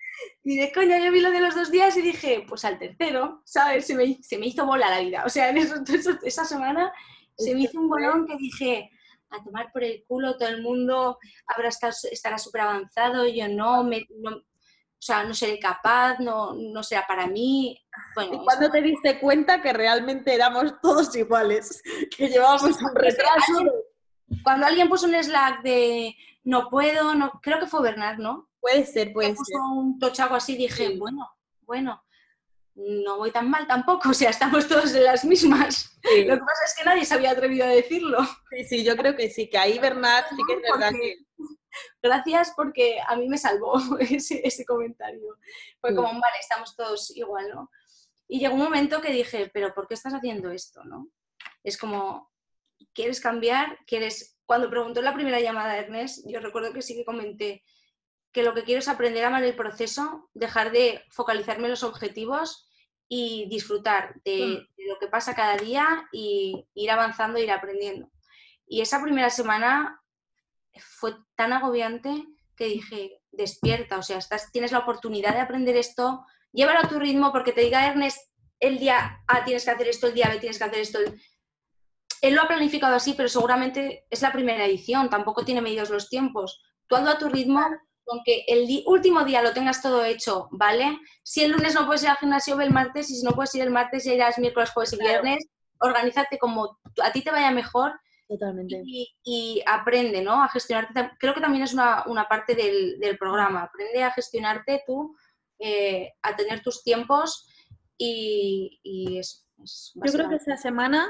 Y de coña, yo vi lo de los dos días y dije, pues al tercero, ¿sabes? Se me, se me hizo bola la vida. O sea, en esa semana se me hizo un bolón que dije, a tomar por el culo, todo el mundo habrá estará súper avanzado, yo no, me, no, o sea, no seré capaz, no, no será para mí. Bueno, ¿Y cuándo te diste cuenta que realmente éramos todos iguales? Que llevábamos un retraso. Cuando alguien puso un Slack de no puedo, no, creo que fue Bernard, ¿no? Puede ser, puede ser. un tochago así dije, bueno, bueno, no voy tan mal tampoco, o sea, estamos todos en las mismas. Lo que pasa es que nadie se había atrevido a decirlo. Sí, sí, yo creo que sí, que ahí Bernat sí que es verdad que... Gracias porque a mí me salvó ese, ese comentario. Fue como, vale, estamos todos igual, ¿no? Y llegó un momento que dije, pero ¿por qué estás haciendo esto, no? Es como, ¿quieres cambiar? ¿Quieres...? Cuando preguntó la primera llamada de Ernest, yo recuerdo que sí que comenté, que lo que quiero es aprender a amar el proceso, dejar de focalizarme en los objetivos y disfrutar de, mm. lo que pasa cada día y ir avanzando, ir aprendiendo. Y esa primera semana fue tan agobiante que dije, despierta, o sea, estás, tienes la oportunidad de aprender esto, llévalo a tu ritmo porque te diga Ernest el día A tienes que hacer esto, el día B tienes que hacer esto. Él lo ha planificado así, pero seguramente es la primera edición, tampoco tiene medidos los tiempos. Tú ando a tu ritmo, aunque el último día lo tengas todo hecho, ¿vale? Si el lunes no puedes ir al gimnasio, ve el martes, y si no puedes ir el martes, ya irás miércoles, jueves y viernes. Organízate como a ti te vaya mejor. Totalmente. Y, aprende, ¿no? A gestionarte. Creo que también es una, parte del, programa. Aprende a gestionarte tú, eh, a tener tus tiempos y, y eso. Yo creo que esa semana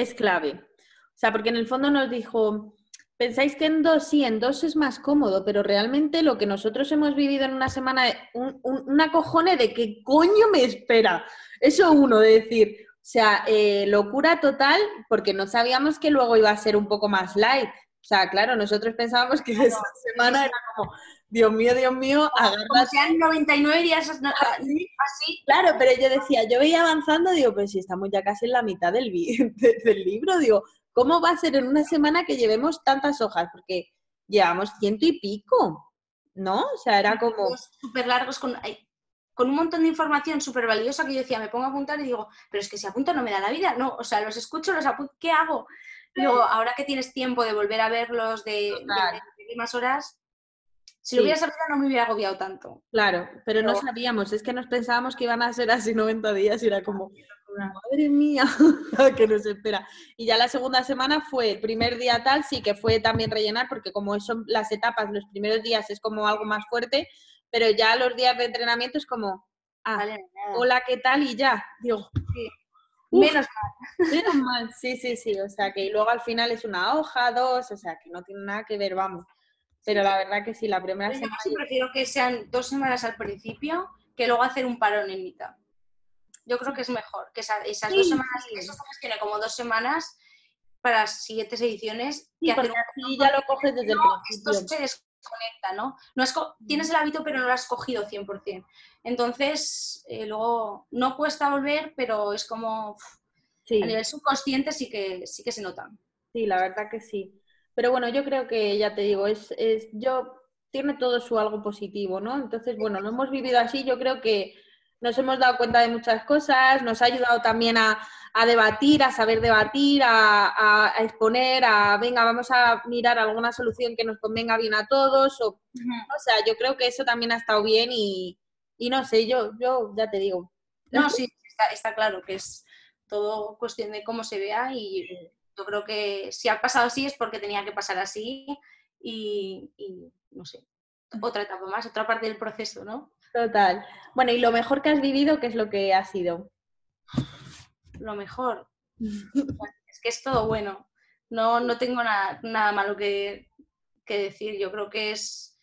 es clave. O sea, porque en el fondo nos dijo, Pensáis que en dos sí, en dos es más cómodo, pero realmente lo que nosotros hemos vivido en una semana, un, una cojone de qué coño me espera. Eso uno, de decir, o sea, eh, locura total, porque no sabíamos que luego iba a ser un poco más light. O sea, claro, nosotros pensábamos que esa semana era como, Dios mío, Dios mío, agarra. Como sean 99 días así. Claro, pero yo decía, yo veía avanzando, digo, pues si estamos ya casi en la mitad del, del libro, digo, ¿Cómo va a ser en una semana que llevemos tantas hojas? Porque llevamos ciento y pico, ¿no? O sea, era como... Súper largos con, con un montón de información súper valiosa que yo decía, me pongo a apuntar y digo, pero es que si apunto no me da la vida, ¿no? O sea, los escucho, los apunto, ¿qué hago? Luego, ahora que tienes tiempo de volver a verlos de, de, más horas, Si lo hubiera sabido no me hubiera agobiado tanto. Claro, pero no sabíamos, es que nos pensábamos que iban a ser así 90 días y era como, madre mía, que nos espera. Y ya la segunda semana fue, el primer día tal, sí que fue también rellenar, porque como son las etapas, los primeros días es como algo más fuerte, pero ya los días de entrenamiento es como, ah, hola, ¿qué tal? Y ya, digo, menos mal. Menos mal, sí, sí, sí, o sea que luego al final es una hoja, dos, o sea que no tiene nada que ver, vamos. Pero la verdad que sí, la primera semana... Yo prefiero que sean dos semanas al principio que luego hacer un parón en mitad. Yo creo que es mejor que esas, dos semanas, que eso tiene como dos semanas para las siguientes ediciones. que hacer así ya lo coges desde el principio. Esto se desconecta, ¿no? no tienes el hábito pero no lo has cogido 100%. Entonces, eh, luego no cuesta volver, pero es como... A nivel subconsciente sí que, sí que se nota. Sí, la verdad que sí. Pero bueno, yo creo que, ya te digo, es, es yo tiene todo su algo positivo, ¿no? Entonces, bueno, lo hemos vivido así, yo creo que nos hemos dado cuenta de muchas cosas, nos ha ayudado también a, debatir, a saber debatir, a, exponer, a, venga, vamos a mirar alguna solución que nos convenga bien a todos, o, o sea, yo creo que eso también ha estado bien y, y no sé, yo, yo ya te digo. No, sí, está, está claro que es todo cuestión de cómo se vea y yo creo que si ha pasado así es porque tenía que pasar así y, no sé, otra etapa más, otra parte del proceso, ¿no? Total. Bueno, y lo mejor que has vivido, ¿qué es lo que ha sido? Lo mejor. es que es todo bueno. No, no tengo nada, nada malo que, decir. Yo creo que es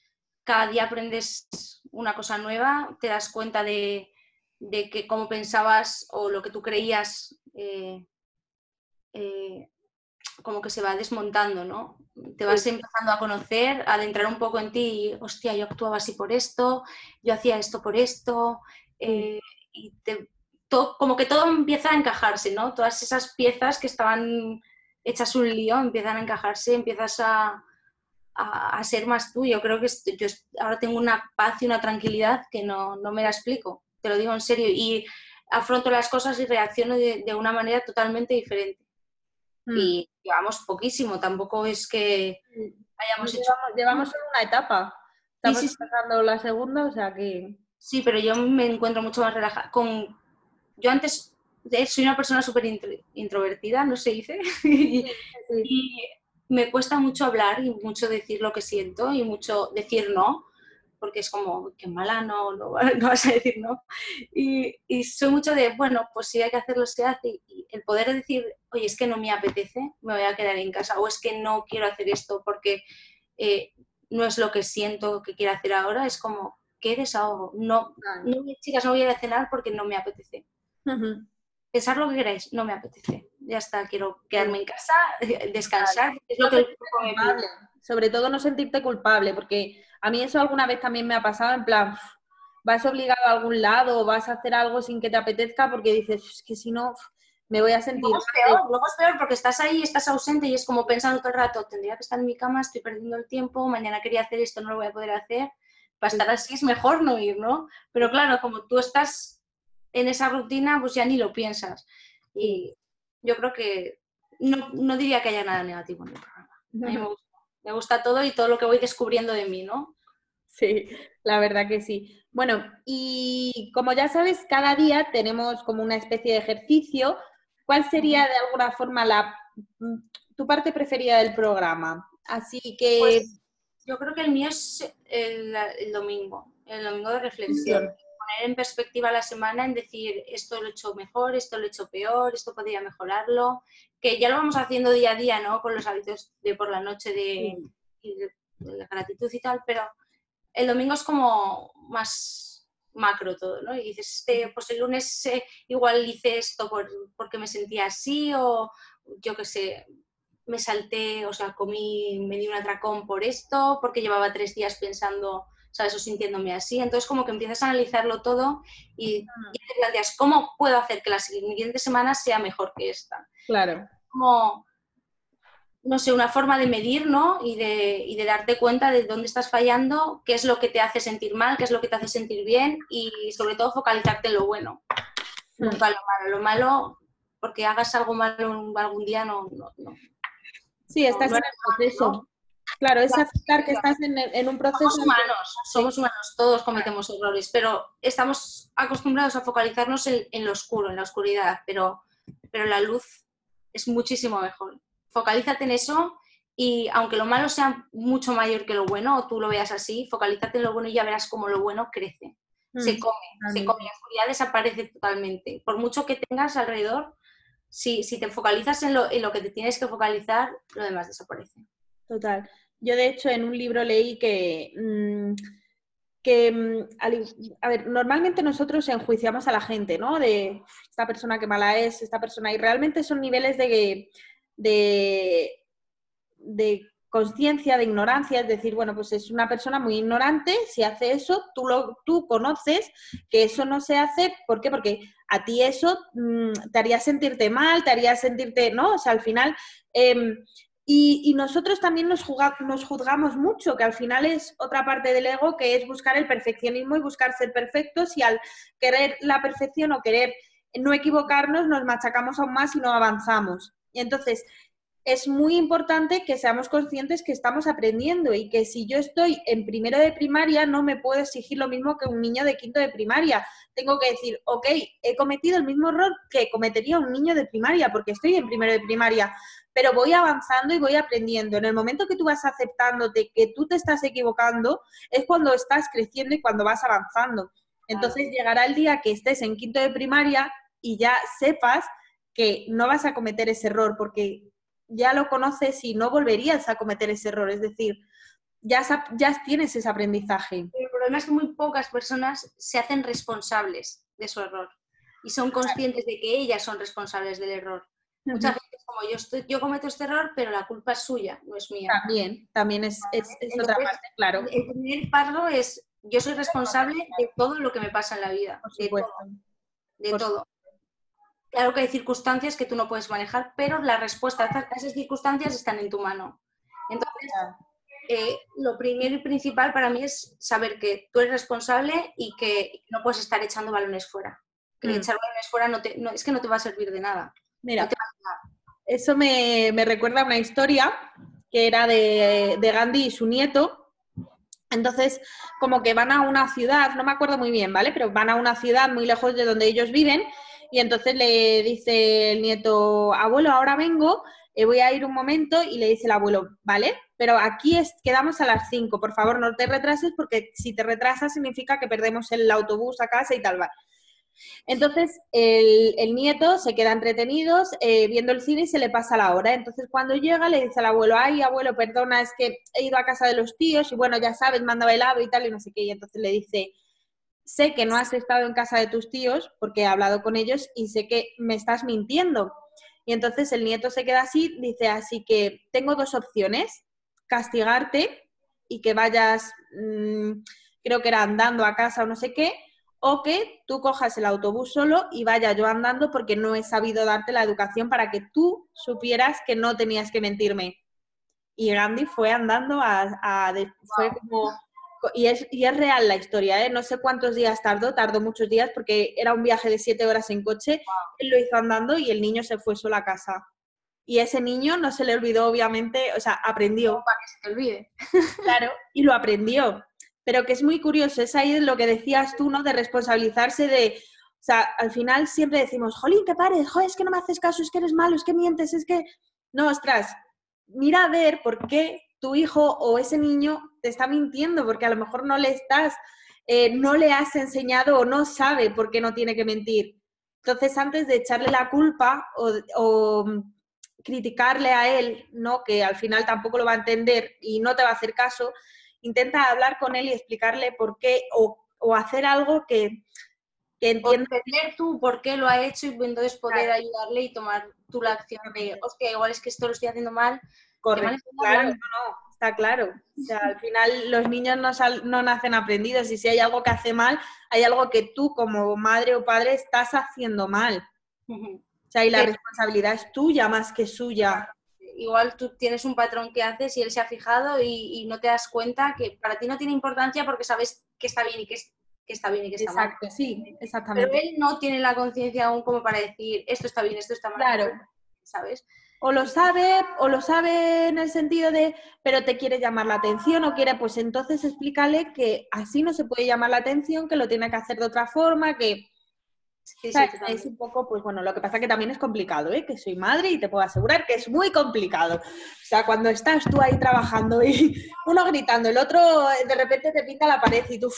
cada día aprendes una cosa nueva, te das cuenta de, que cómo pensabas o lo que tú creías eh, eh, como que se va desmontando, ¿no? Te vas empezando a conocer, a adentrar un poco en ti y, hostia, yo actuaba así por esto, yo hacía esto por esto, eh, y como que todo empieza a encajarse, ¿no? Todas esas piezas que estaban hechas un lío empiezan a encajarse, empiezas a, a, ser más tú. Yo creo que yo ahora tengo una paz y una tranquilidad que no, no, me la explico, te lo digo en serio, y afronto las cosas y reacciono de, de una manera totalmente diferente. Mm. Y llevamos poquísimo, tampoco es que hayamos hecho... Llevamos, solo una etapa. Estamos sí, la segunda, o sea que... Sí, pero yo me encuentro mucho más relajada. Con... Yo antes soy una persona súper introvertida, no se dice, y me cuesta mucho hablar y mucho decir lo que siento y mucho decir no porque es como, qué mala, no, no, vas a decir no. Y, y, soy mucho de, bueno, pues si hay que hacerlo, se hace. Y el poder decir, oye, es que no me apetece, me voy a quedar en casa, o es que no quiero hacer esto porque eh, no es lo que siento que quiero hacer ahora, es como, qué desahogo. No, no, chicas, no voy a ir a cenar porque no me apetece. Pensar lo que queráis, no me apetece. Ya está, quiero quedarme en casa, descansar. Es lo que Sobre todo no sentirte culpable, porque a mí eso alguna vez también me ha pasado, en plan, vas obligado a algún lado o vas a hacer algo sin que te apetezca porque dices, es que si no, me voy a sentir... Luego es peor, luego es peor porque estás ahí, estás ausente y es como pensando todo el rato, tendría que estar en mi cama, estoy perdiendo el tiempo, mañana quería hacer esto, no lo voy a poder hacer. Para estar así es mejor no ir, ¿no? Pero claro, como tú estás en esa rutina, pues ya ni lo piensas. Y yo creo que no, no diría que haya nada negativo en el programa. me gusta me gusta todo y todo lo que voy descubriendo de mí, ¿no? Sí, la verdad que sí. Bueno, y como ya sabes, cada día tenemos como una especie de ejercicio. ¿Cuál sería de alguna forma la, tu parte preferida del programa? Así que... Pues, yo creo que el mío es el, el domingo, el domingo de reflexión poner en perspectiva la semana, en decir esto lo he hecho mejor, esto lo he hecho peor, esto podría mejorarlo, que ya lo vamos haciendo día a día, ¿no? Con los hábitos de por la noche de, la gratitud y tal, pero el domingo es como más macro todo, ¿no? Y dices, este, pues el lunes eh, igual hice esto por, porque me sentía así o yo qué sé, me salté, o sea, comí, me di un atracón por esto, porque llevaba tres días pensando ¿sabes? O sintiéndome así. Entonces, como que empiezas a analizarlo todo y, te planteas, ¿cómo puedo hacer que la siguiente semana sea mejor que esta? Claro. Como, no sé, una forma de medir, ¿no? Y de, y de darte cuenta de dónde estás fallando, qué es lo que te hace sentir mal, qué es lo que te hace sentir bien y sobre todo focalizarte en lo bueno. Hmm. Nunca lo malo. Lo malo, porque hagas algo malo algún día, no. no, Sí, estás en el proceso. Claro, es aceptar que estás en, un proceso. Somos humanos, somos humanos, todos cometemos errores, pero estamos acostumbrados a focalizarnos en, lo oscuro, en la oscuridad, pero, pero la luz es muchísimo mejor. Focalízate en eso y aunque lo malo sea mucho mayor que lo bueno, o tú lo veas así, focalízate en lo bueno y ya verás cómo lo bueno crece. se mm, come, se come, la oscuridad desaparece totalmente. Por mucho que tengas alrededor, si, si te focalizas en lo, en lo que te tienes que focalizar, lo demás desaparece. Total. Yo, de hecho, en un libro leí que, mm, que mm, a ver, normalmente nosotros enjuiciamos a la gente, ¿no? De esta persona que mala es, esta persona, y realmente son niveles de, de, de conciencia, de ignorancia, es decir, bueno, pues es una persona muy ignorante, si hace eso, tú, lo, tú conoces que eso no se hace, ¿por qué? Porque a ti eso mm, te haría sentirte mal, te haría sentirte, ¿no? O sea, al final... Em, y, nosotros también nos, nos juzgamos mucho, que al final es otra parte del ego, que es buscar el perfeccionismo y buscar ser perfectos y al querer la perfección o querer no equivocarnos, nos machacamos aún más y no avanzamos. Y entonces, es muy importante que seamos conscientes que estamos aprendiendo y que si yo estoy en primero de primaria no me puedo exigir lo mismo que un niño de quinto de primaria. Tengo que decir, ok, he cometido el mismo error que cometería un niño de primaria porque estoy en primero de primaria, pero voy avanzando y voy aprendiendo. En el momento que tú vas aceptándote que tú te estás equivocando, es cuando estás creciendo y cuando vas avanzando. Entonces llegará el día que estés en quinto de primaria y ya sepas que no vas a cometer ese error porque ya lo conoces y no volverías a cometer ese error. Es decir, ya, ya tienes ese aprendizaje. El problema es que muy pocas personas se hacen responsables de su error y son conscientes de que ellas son responsables del error. Muchas veces como yo, estoy, yo cometo este error, pero la culpa es suya, no es mía. También, también es, es, otra parte, claro. El primer paso es, yo soy responsable de todo lo que me pasa en la vida. de todo. De todo. Claro que hay circunstancias que tú no puedes manejar, pero la respuesta a esas circunstancias están en tu mano. Entonces, eh, lo primero y principal para mí es saber que tú eres responsable y que no puedes estar echando balones fuera. Que mm. echar balones fuera no, te, es que no te va a servir de nada. Mira, eso me, recuerda a una historia que era de, de Gandhi y su nieto, entonces, como que van a una ciudad, no me acuerdo muy bien, ¿vale? Pero van a una ciudad muy lejos de donde ellos viven y entonces le dice el nieto, abuelo, ahora vengo, eh, voy a ir un momento y le dice el abuelo, ¿vale? Pero aquí es, quedamos a las 5, por favor no te retrases porque si te retrasas significa que perdemos el autobús a casa y tal, ¿vale? Entonces el, nieto se queda entretenido eh, viendo el cine y se le pasa la hora. Entonces cuando llega le dice al abuelo, ay abuelo, perdona, es que he ido a casa de los tíos y bueno, ya sabes, manda helado y tal y no sé qué. Y entonces le dice, sé que no has estado en casa de tus tíos porque he hablado con ellos y sé que me estás mintiendo. Y entonces el nieto se queda así, dice, así que tengo dos opciones, castigarte y que vayas, mm, creo que era andando a casa o no sé qué, o que tú cojas el autobús solo y vaya yo andando porque no he sabido darte la educación para que tú supieras que no tenías que mentirme. Y Gandhi fue andando a, fue como y es, y es real la historia, ¿eh? no sé cuántos días tardó, tardó muchos días porque era un viaje de siete horas en coche, él lo hizo andando y el niño se fue solo a casa. Y ese niño no se le olvidó, obviamente, o sea, aprendió. Para que se te olvide. Claro, y lo aprendió. Pero que es muy curioso, es ahí lo que decías tú, ¿no? De responsabilizarse de, o sea, al final siempre decimos, jolín, que pares, es que no me haces caso, es que eres malo, es que mientes, es que... No, ostras, mira a ver por qué tu hijo o ese niño te está mintiendo porque a lo mejor no le estás, eh, no le has enseñado o no sabe por qué no tiene que mentir. Entonces, antes de echarle la culpa o, criticarle a él, ¿no? que al final tampoco lo va a entender y no te va a hacer caso, intenta hablar con él y explicarle por qué o, hacer algo que, que entienda. entender tú por qué lo ha hecho y entonces poder ayudarle y tomar tú la acción de, hostia, igual es que esto lo estoy haciendo mal, Correcto, claro, no, está claro. O sea, al final los niños no, no nacen aprendidos y si hay algo que hace mal, hay algo que tú como madre o padre estás haciendo mal. O sea, y la responsabilidad es tuya más que suya. Igual tú tienes un patrón que haces y él se ha fijado y, no te das cuenta que para ti no tiene importancia porque sabes que está bien y que, está bien y que está mal. Exacto, sí, exactamente. Pero él no tiene la conciencia aún como para decir esto está bien, esto está mal. Claro. ¿Sabes? o lo sabe, o lo sabe en el sentido de, pero te quiere llamar la atención o quiere, pues entonces explícale que así no se puede llamar la atención, que lo tiene que hacer de otra forma, que es un poco, pues bueno, lo que pasa que también es complicado, ¿eh? que soy madre y te puedo asegurar que es muy complicado. O sea, cuando estás tú ahí trabajando y uno gritando, el otro de repente te pinta la pared y tú,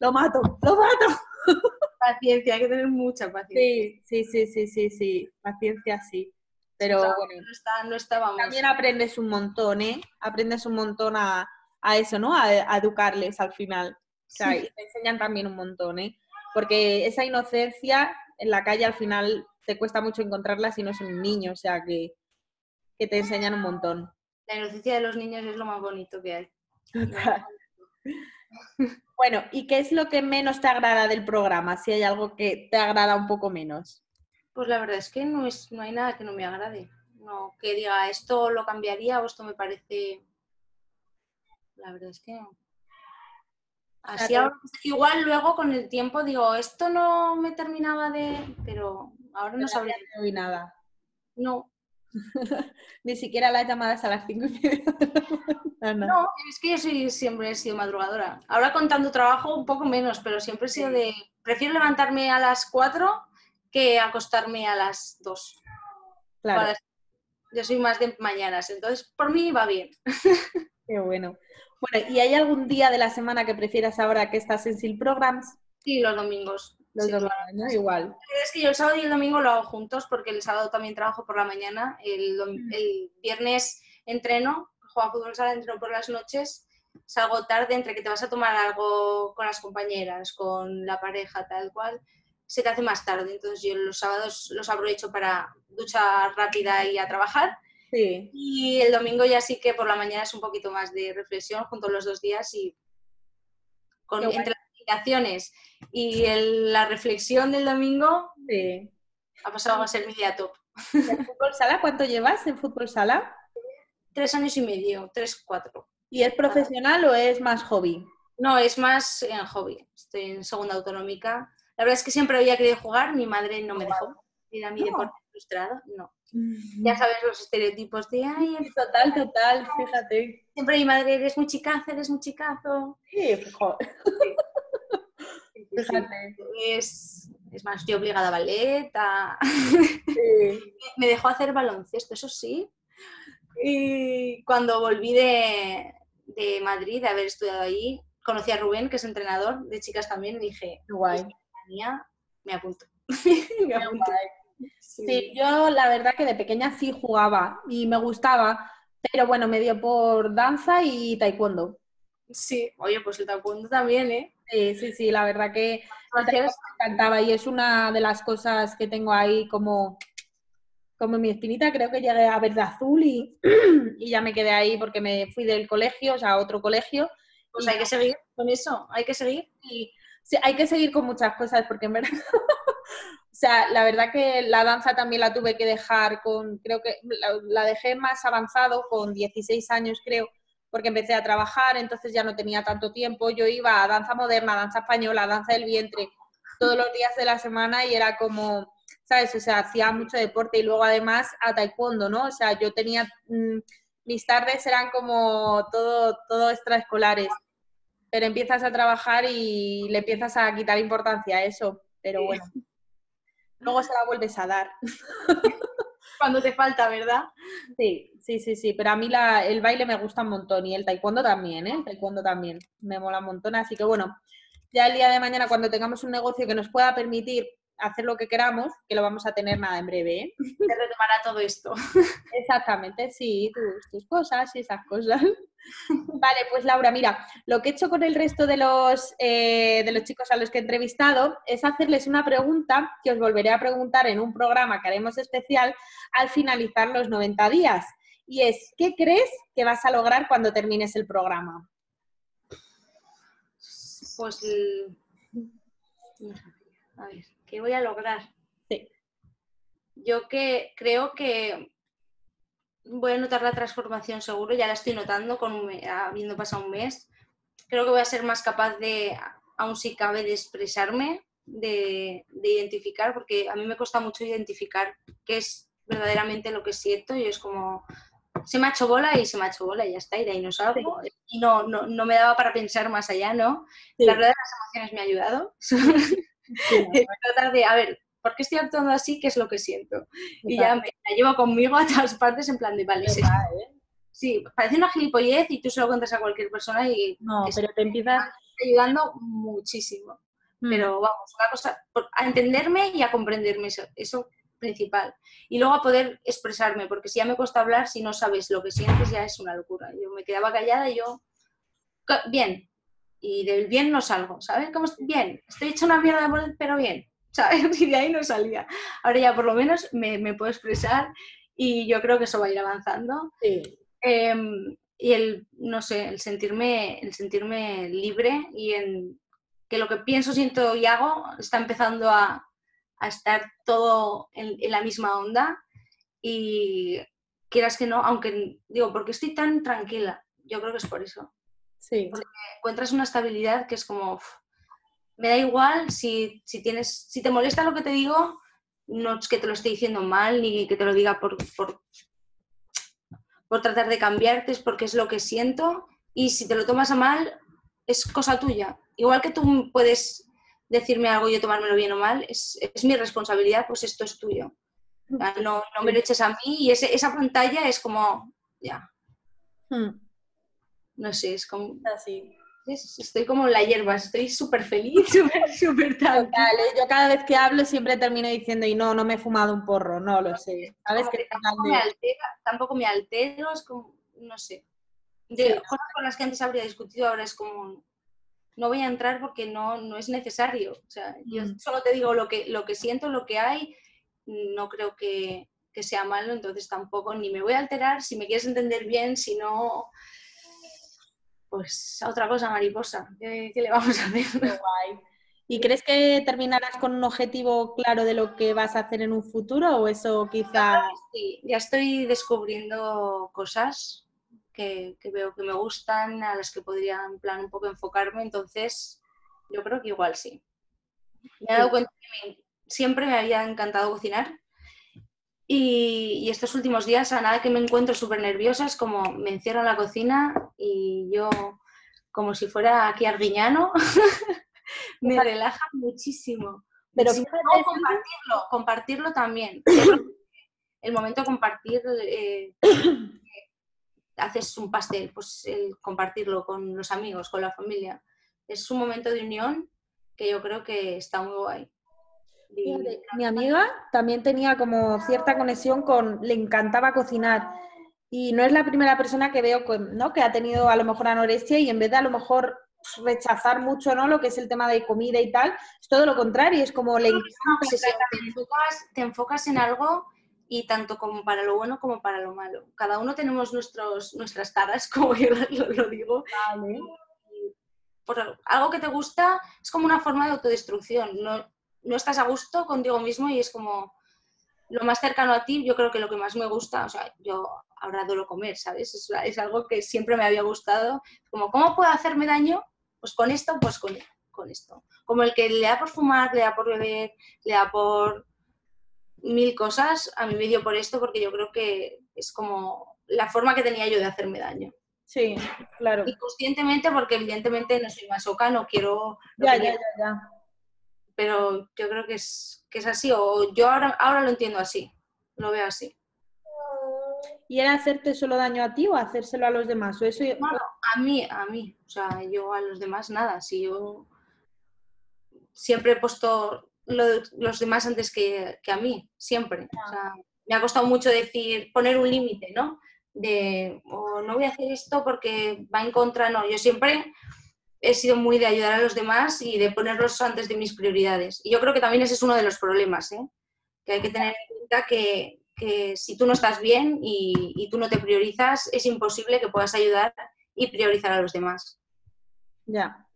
lo mato, lo mato. Paciencia, hay que tener mucha paciencia. Sí, sí, sí, sí, sí, paciencia sí. Pero bueno, no estábamos. también aprendes un montón, ¿eh? Aprendes un montón a, eso, ¿no? A, educarles al final. O sea, y te enseñan también un montón, ¿eh? Porque esa inocencia en la calle al final te cuesta mucho encontrarla si no es un niño, o sea, que, que te enseñan un montón. La inocencia de los niños es lo más bonito que hay. Bueno, ¿y qué es lo que menos te agrada del programa? Si hay algo que te agrada un poco menos. Pues la verdad es que no, es, no hay nada que no me agrade. No, que diga esto lo cambiaría o esto me parece. La verdad es que no. Así igual luego con el tiempo digo, esto no me terminaba de. Pero ahora no sabría. No nada. No. Ni siquiera las llamadas a las cinco y media. no, es que yo soy, siempre he sido madrugadora. Ahora contando trabajo un poco menos, pero siempre he sido de. Prefiero levantarme a las 4 que acostarme a las 2. Claro. Yo soy más de mañanas, entonces por mí va bien. Qué bueno. Bueno, ¿y hay algún día de la semana que prefieras ahora que estás en SIL Programs? Sí, los domingos. Los domingos, igual. Es que yo el sábado y el domingo lo hago juntos porque el sábado también trabajo por la mañana, el, mm. el viernes entreno, juego a fútbol sala, entreno por las noches, salgo tarde entre que te vas a tomar algo con las compañeras, con la pareja, tal cual, se te hace más tarde. Entonces yo los sábados los aprovecho para ducha rápida y a trabajar. Sí. Y el domingo ya sí que por la mañana es un poquito más de reflexión junto a los dos días y con, entre las meditaciones y la reflexión del domingo sí. ha pasado a ser mi día top. ¿En fútbol sala cuánto llevas en fútbol sala? Tres años y medio, tres, cuatro. ¿Y es profesional o es más hobby? No, es más en hobby. Estoy en segunda autonómica la verdad es que siempre había querido jugar, mi madre no me dejó. Era mi deporte frustrado, no. Ya sabes los estereotipos de ay, total, total, fíjate. Siempre mi madre, eres muy chicazo, eres muy chicazo. Sí, joder. Fíjate. Es, es, más, yo obligada a ballet, me dejó hacer baloncesto, eso sí. Y cuando volví de, de Madrid, de haber estudiado allí, conocí a Rubén, que es entrenador de chicas también, y dije, guay me apunto. Sí. yo la verdad que de pequeña sí jugaba y me gustaba, pero bueno, me dio por danza y taekwondo. Sí, oye, pues el taekwondo también, ¿eh? Sí, sí, sí, la verdad que me encantaba y es una de las cosas que tengo ahí como, como mi espinita, creo que llegué a verde azul y, y ya me quedé ahí porque me fui del colegio, o sea, a otro colegio. Pues hay que seguir con eso, hay que seguir. Y, sí, hay que seguir con muchas cosas porque en verdad, sea, la verdad que la danza también la tuve que dejar con, creo que la, dejé más avanzado, con 16 años creo, porque empecé a trabajar, entonces ya no tenía tanto tiempo. Yo iba a danza moderna, danza española, danza del vientre, todos los días de la semana y era como, ¿sabes? O sea, hacía mucho deporte y luego además a taekwondo, ¿no? O sea, yo tenía, mm, mis tardes eran como todo, todo extraescolares pero empiezas a trabajar y le empiezas a quitar importancia a eso. Pero bueno, luego se la vuelves a dar. Cuando te falta, ¿verdad? Sí, sí, sí, sí. Pero a mí la, el baile me gusta un montón y el taekwondo también, ¿eh? El taekwondo también me mola un montón. Así que bueno, ya el día de mañana cuando tengamos un negocio que nos pueda permitir hacer lo que queramos, que lo vamos a tener nada en breve. ¿eh? Te retomará todo esto. Exactamente, sí, tus, tus cosas y esas cosas. Vale, pues Laura, mira, lo que he hecho con el resto de los, eh, de los chicos a los que he entrevistado es hacerles una pregunta que os volveré a preguntar en un programa que haremos especial al finalizar los 90 días. Y es, ¿qué crees que vas a lograr cuando termines el programa? Pues, a ver, ¿qué voy a lograr? Sí. Yo que creo que voy a notar la transformación seguro, ya la estoy notando con habiendo pasado un mes. Creo que voy a ser más capaz de, aún si cabe, de expresarme, de, identificar, porque a mí me cuesta mucho identificar qué es verdaderamente lo que siento y es como, se me ha hecho bola y se me ha hecho bola y ya está, y de ahí no salgo. Y no, no, no, me daba para pensar más allá, ¿no? La verdad, las emociones me ha ayudado. tratar de, a ver, ¿por qué estoy actuando así? ¿Qué es lo que siento? Y ya me la llevo conmigo a todas partes en plan de, vale, sí. ¿eh? sí, parece una gilipollez y tú se lo cuentas a cualquier persona y... No, pero te empieza ayudando muchísimo. Mm. Pero vamos, una cosa, a entenderme y a comprenderme, eso, eso principal. Y luego a poder expresarme, porque si ya me cuesta hablar, si no sabes lo que sientes, ya es una locura. Yo me quedaba callada y yo, bien, y del bien no salgo, ¿sabes? Como, bien, estoy hecha una mierda, pero bien, ¿sabes? Y de ahí no salía. Ahora ya por lo menos me, me puedo expresar y yo creo que eso va a ir avanzando. Em, y el, no sé, el sentirme, el sentirme libre y en que lo que pienso, siento y hago está empezando a, a estar todo en, la misma onda y quieras que no, aunque digo, porque estoy tan tranquila, yo creo que es por eso. Sí. Porque encuentras una estabilidad que es como, me da igual si, si, tienes, si te molesta lo que te digo, no es que te lo esté diciendo mal ni que te lo diga por, por, por tratar de cambiarte, es porque es lo que siento y si te lo tomas a mal, es cosa tuya. Igual que tú puedes decirme algo y yo tomármelo bien o mal, es, mi responsabilidad, pues esto es tuyo. no, no, me lo eches a mí y esa pantalla es como, ya. Hmm. No sé, es como... Así. Estoy como en la hierba, estoy súper feliz, súper, súper tal. ¿eh? Yo cada vez que hablo siempre termino diciendo, y no, no me he fumado un porro, no lo sé. ¿Sabes que tampoco, me altera, tampoco me altero, es como, no sé. De cosas con las que antes habría discutido, ahora es como, no voy a entrar porque no, no es necesario. O sea, yo mm. solo te digo lo que, lo que siento, lo que hay, no creo que, sea malo, entonces tampoco ni me voy a alterar, si me quieres entender bien, si no, pues a otra cosa, mariposa, ¿qué, le vamos a hacer? ¿Y crees que terminarás con un objetivo claro de lo que vas a hacer en un futuro o eso quizá... Sí, ya estoy descubriendo cosas que, veo que me gustan, a las que podría en plan un poco enfocarme, entonces yo creo que igual sí. Me he dado cuenta que siempre me había encantado cocinar y, estos últimos días a nada que me encuentro súper nerviosa es como me encierro en la cocina y yo como si fuera aquí arguiñano me relaja muchísimo. Pero compartirlo, compartirlo también. El momento de compartir eh, haces un pastel, pues el compartirlo con los amigos, con la familia. Es un momento de unión que yo creo que está muy guay. Mi amiga también tenía como cierta conexión con, le encantaba cocinar y no es la primera persona que veo ¿no? que ha tenido a lo mejor anorexia y en vez de a lo mejor rechazar mucho ¿no? lo que es el tema de comida y tal, es todo lo contrario, es como le encanta. te enfocas en algo y tanto como para lo bueno como para lo malo. Cada uno tenemos nuestros, nuestras taras, como yo lo, digo. Por algo que te gusta es como una forma de autodestrucción. No, no estás a gusto contigo mismo y es como lo más cercano a ti, yo creo que lo que más me gusta, o sea, yo ahora adoro comer, ¿sabes? Es, es algo que siempre me había gustado. Como, ¿cómo puedo hacerme daño? Pues con esto, pues con, con esto. Como el que le da por fumar, le da por beber, le da por mil cosas, a mí me dio por esto porque yo creo que es como la forma que tenía yo de hacerme daño. Sí, claro. Y conscientemente, porque evidentemente no soy masoca, no quiero... Ya, ya, ya, ya, Pero yo creo que es, que es así, o yo ahora, ahora lo entiendo así, lo veo así. ¿Y era hacerte solo daño a ti o hacérselo a los demás? ¿O eso... a mí, a mí. O sea, yo a los demás nada. Si yo siempre he puesto los demás antes que, a mí, siempre. me ha costado mucho decir, poner un límite, ¿no? De, o no voy a hacer esto porque va en contra, no. Yo siempre he sido muy de ayudar a los demás y de ponerlos antes de mis prioridades. Y yo creo que también ese es uno de los problemas, ¿eh? Que hay que tener en cuenta que, si tú no estás bien y, y, tú no te priorizas, es imposible que puedas ayudar y priorizar a los demás. Ya.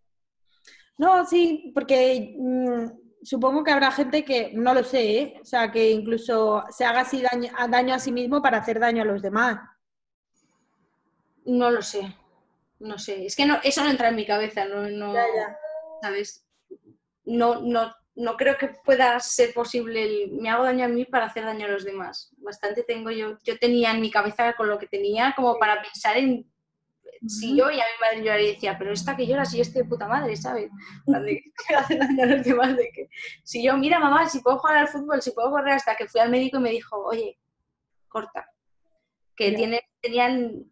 No, sí, porque mm, supongo que habrá gente que, no lo sé, ¿eh? o sea, que incluso se haga así daño, daño, a sí mismo para hacer daño a los demás. No lo sé, no sé. Es que no, eso no entra en mi cabeza, no, no ¿sabes? No, no, no creo que pueda ser posible el, me hago daño a mí para hacer daño a los demás. Bastante tengo yo, yo tenía en mi cabeza con lo que tenía como para pensar en si yo y a mi madre yo le decía, pero esta que llora si yo estoy de puta madre, ¿sabes? De que hace daño a los demás, de que si yo, mira mamá, si puedo jugar al fútbol, si puedo correr, hasta que fui al médico y me dijo, oye, corta, que tiene, tenían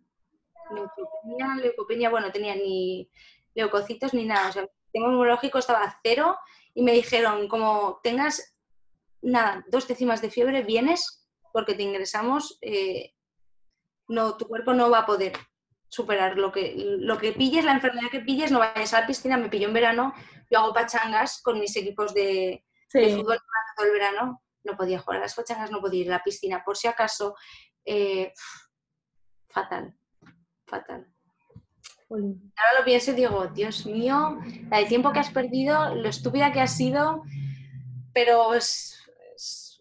leucopenia, leucopenia, bueno, tenía ni leucocitos ni nada, o sea, el tema inmunológico estaba a cero y me dijeron, como tengas nada, dos décimas de fiebre, vienes porque te ingresamos, eh, no, tu cuerpo no va a poder superar lo que, lo que pilles, la enfermedad que pilles, no vayas a la piscina, me pillo en verano, yo hago pachangas con mis equipos de, fútbol todo el verano, no podía jugar a las pachangas, no podía ir a la piscina, por si acaso, eh, fatal, fatal. Ahora lo pienso y digo, Dios mío, la de tiempo que has perdido, lo estúpida que has sido, pero es,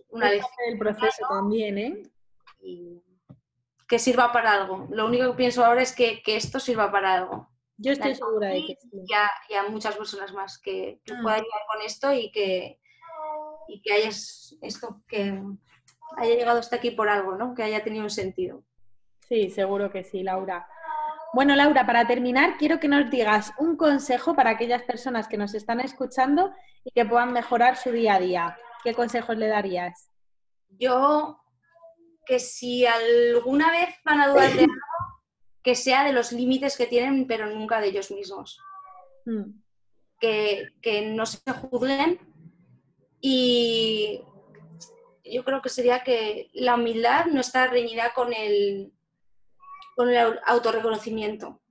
una vez. El proceso también, ¿eh? que sirva para algo. Lo único que pienso ahora es que, esto sirva para algo. Yo estoy segura de que sí. Y a, muchas personas más que, que ah. pueda ayudar con esto y que, y que hayas esto, que haya llegado hasta aquí por algo, ¿no? Que haya tenido un sentido. Sí, seguro que sí, Laura. Bueno, Laura, para terminar, quiero que nos digas un consejo para aquellas personas que nos están escuchando y que puedan mejorar su día a día. ¿Qué consejos le darías? Yo, que si alguna vez van a dudar de algo, que sea de los límites que tienen, pero nunca de ellos mismos. Mm. Que, que no se juzguen y yo creo que sería que la humildad no está reñida con el, con el autorreconocimiento.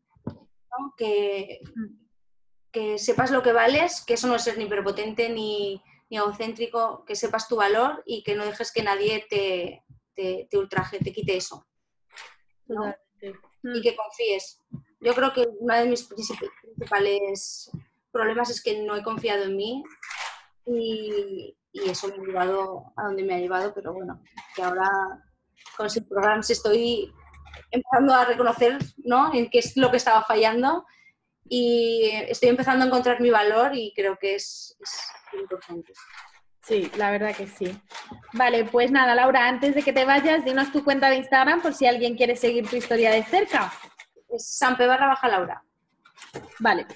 Que, que sepas lo que vales, que eso no es ser ni prepotente ni, ni egocéntrico, que sepas tu valor y que no dejes que nadie te, te, ultraje, te quite eso. Y que confíes. Yo creo que uno de mis principales problemas es que no he confiado en mí y, y eso me ha llevado a donde me ha llevado, pero bueno, que ahora con ese programa estoy empezando a reconocer ¿no? en qué es lo que estaba fallando y estoy empezando a encontrar mi valor y creo que es, importante. Sí, la verdad que sí. Vale, pues nada, Laura, antes de que te vayas, dinos tu cuenta de Instagram por si alguien quiere seguir tu historia de cerca. Es Sampe barra baja Laura. Vale,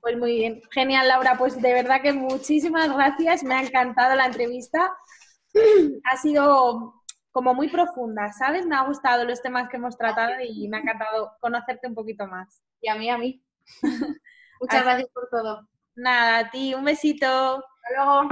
pues muy bien, genial Laura, pues de verdad que muchísimas gracias, me ha encantado la entrevista. Ha sido como muy profunda, ¿sabes? Me ha gustado los temas que hemos tratado y me ha encantado conocerte un poquito más. Y a mí, a mí. Muchas gracias por todo. Nada, a ti, un besito. Hasta luego.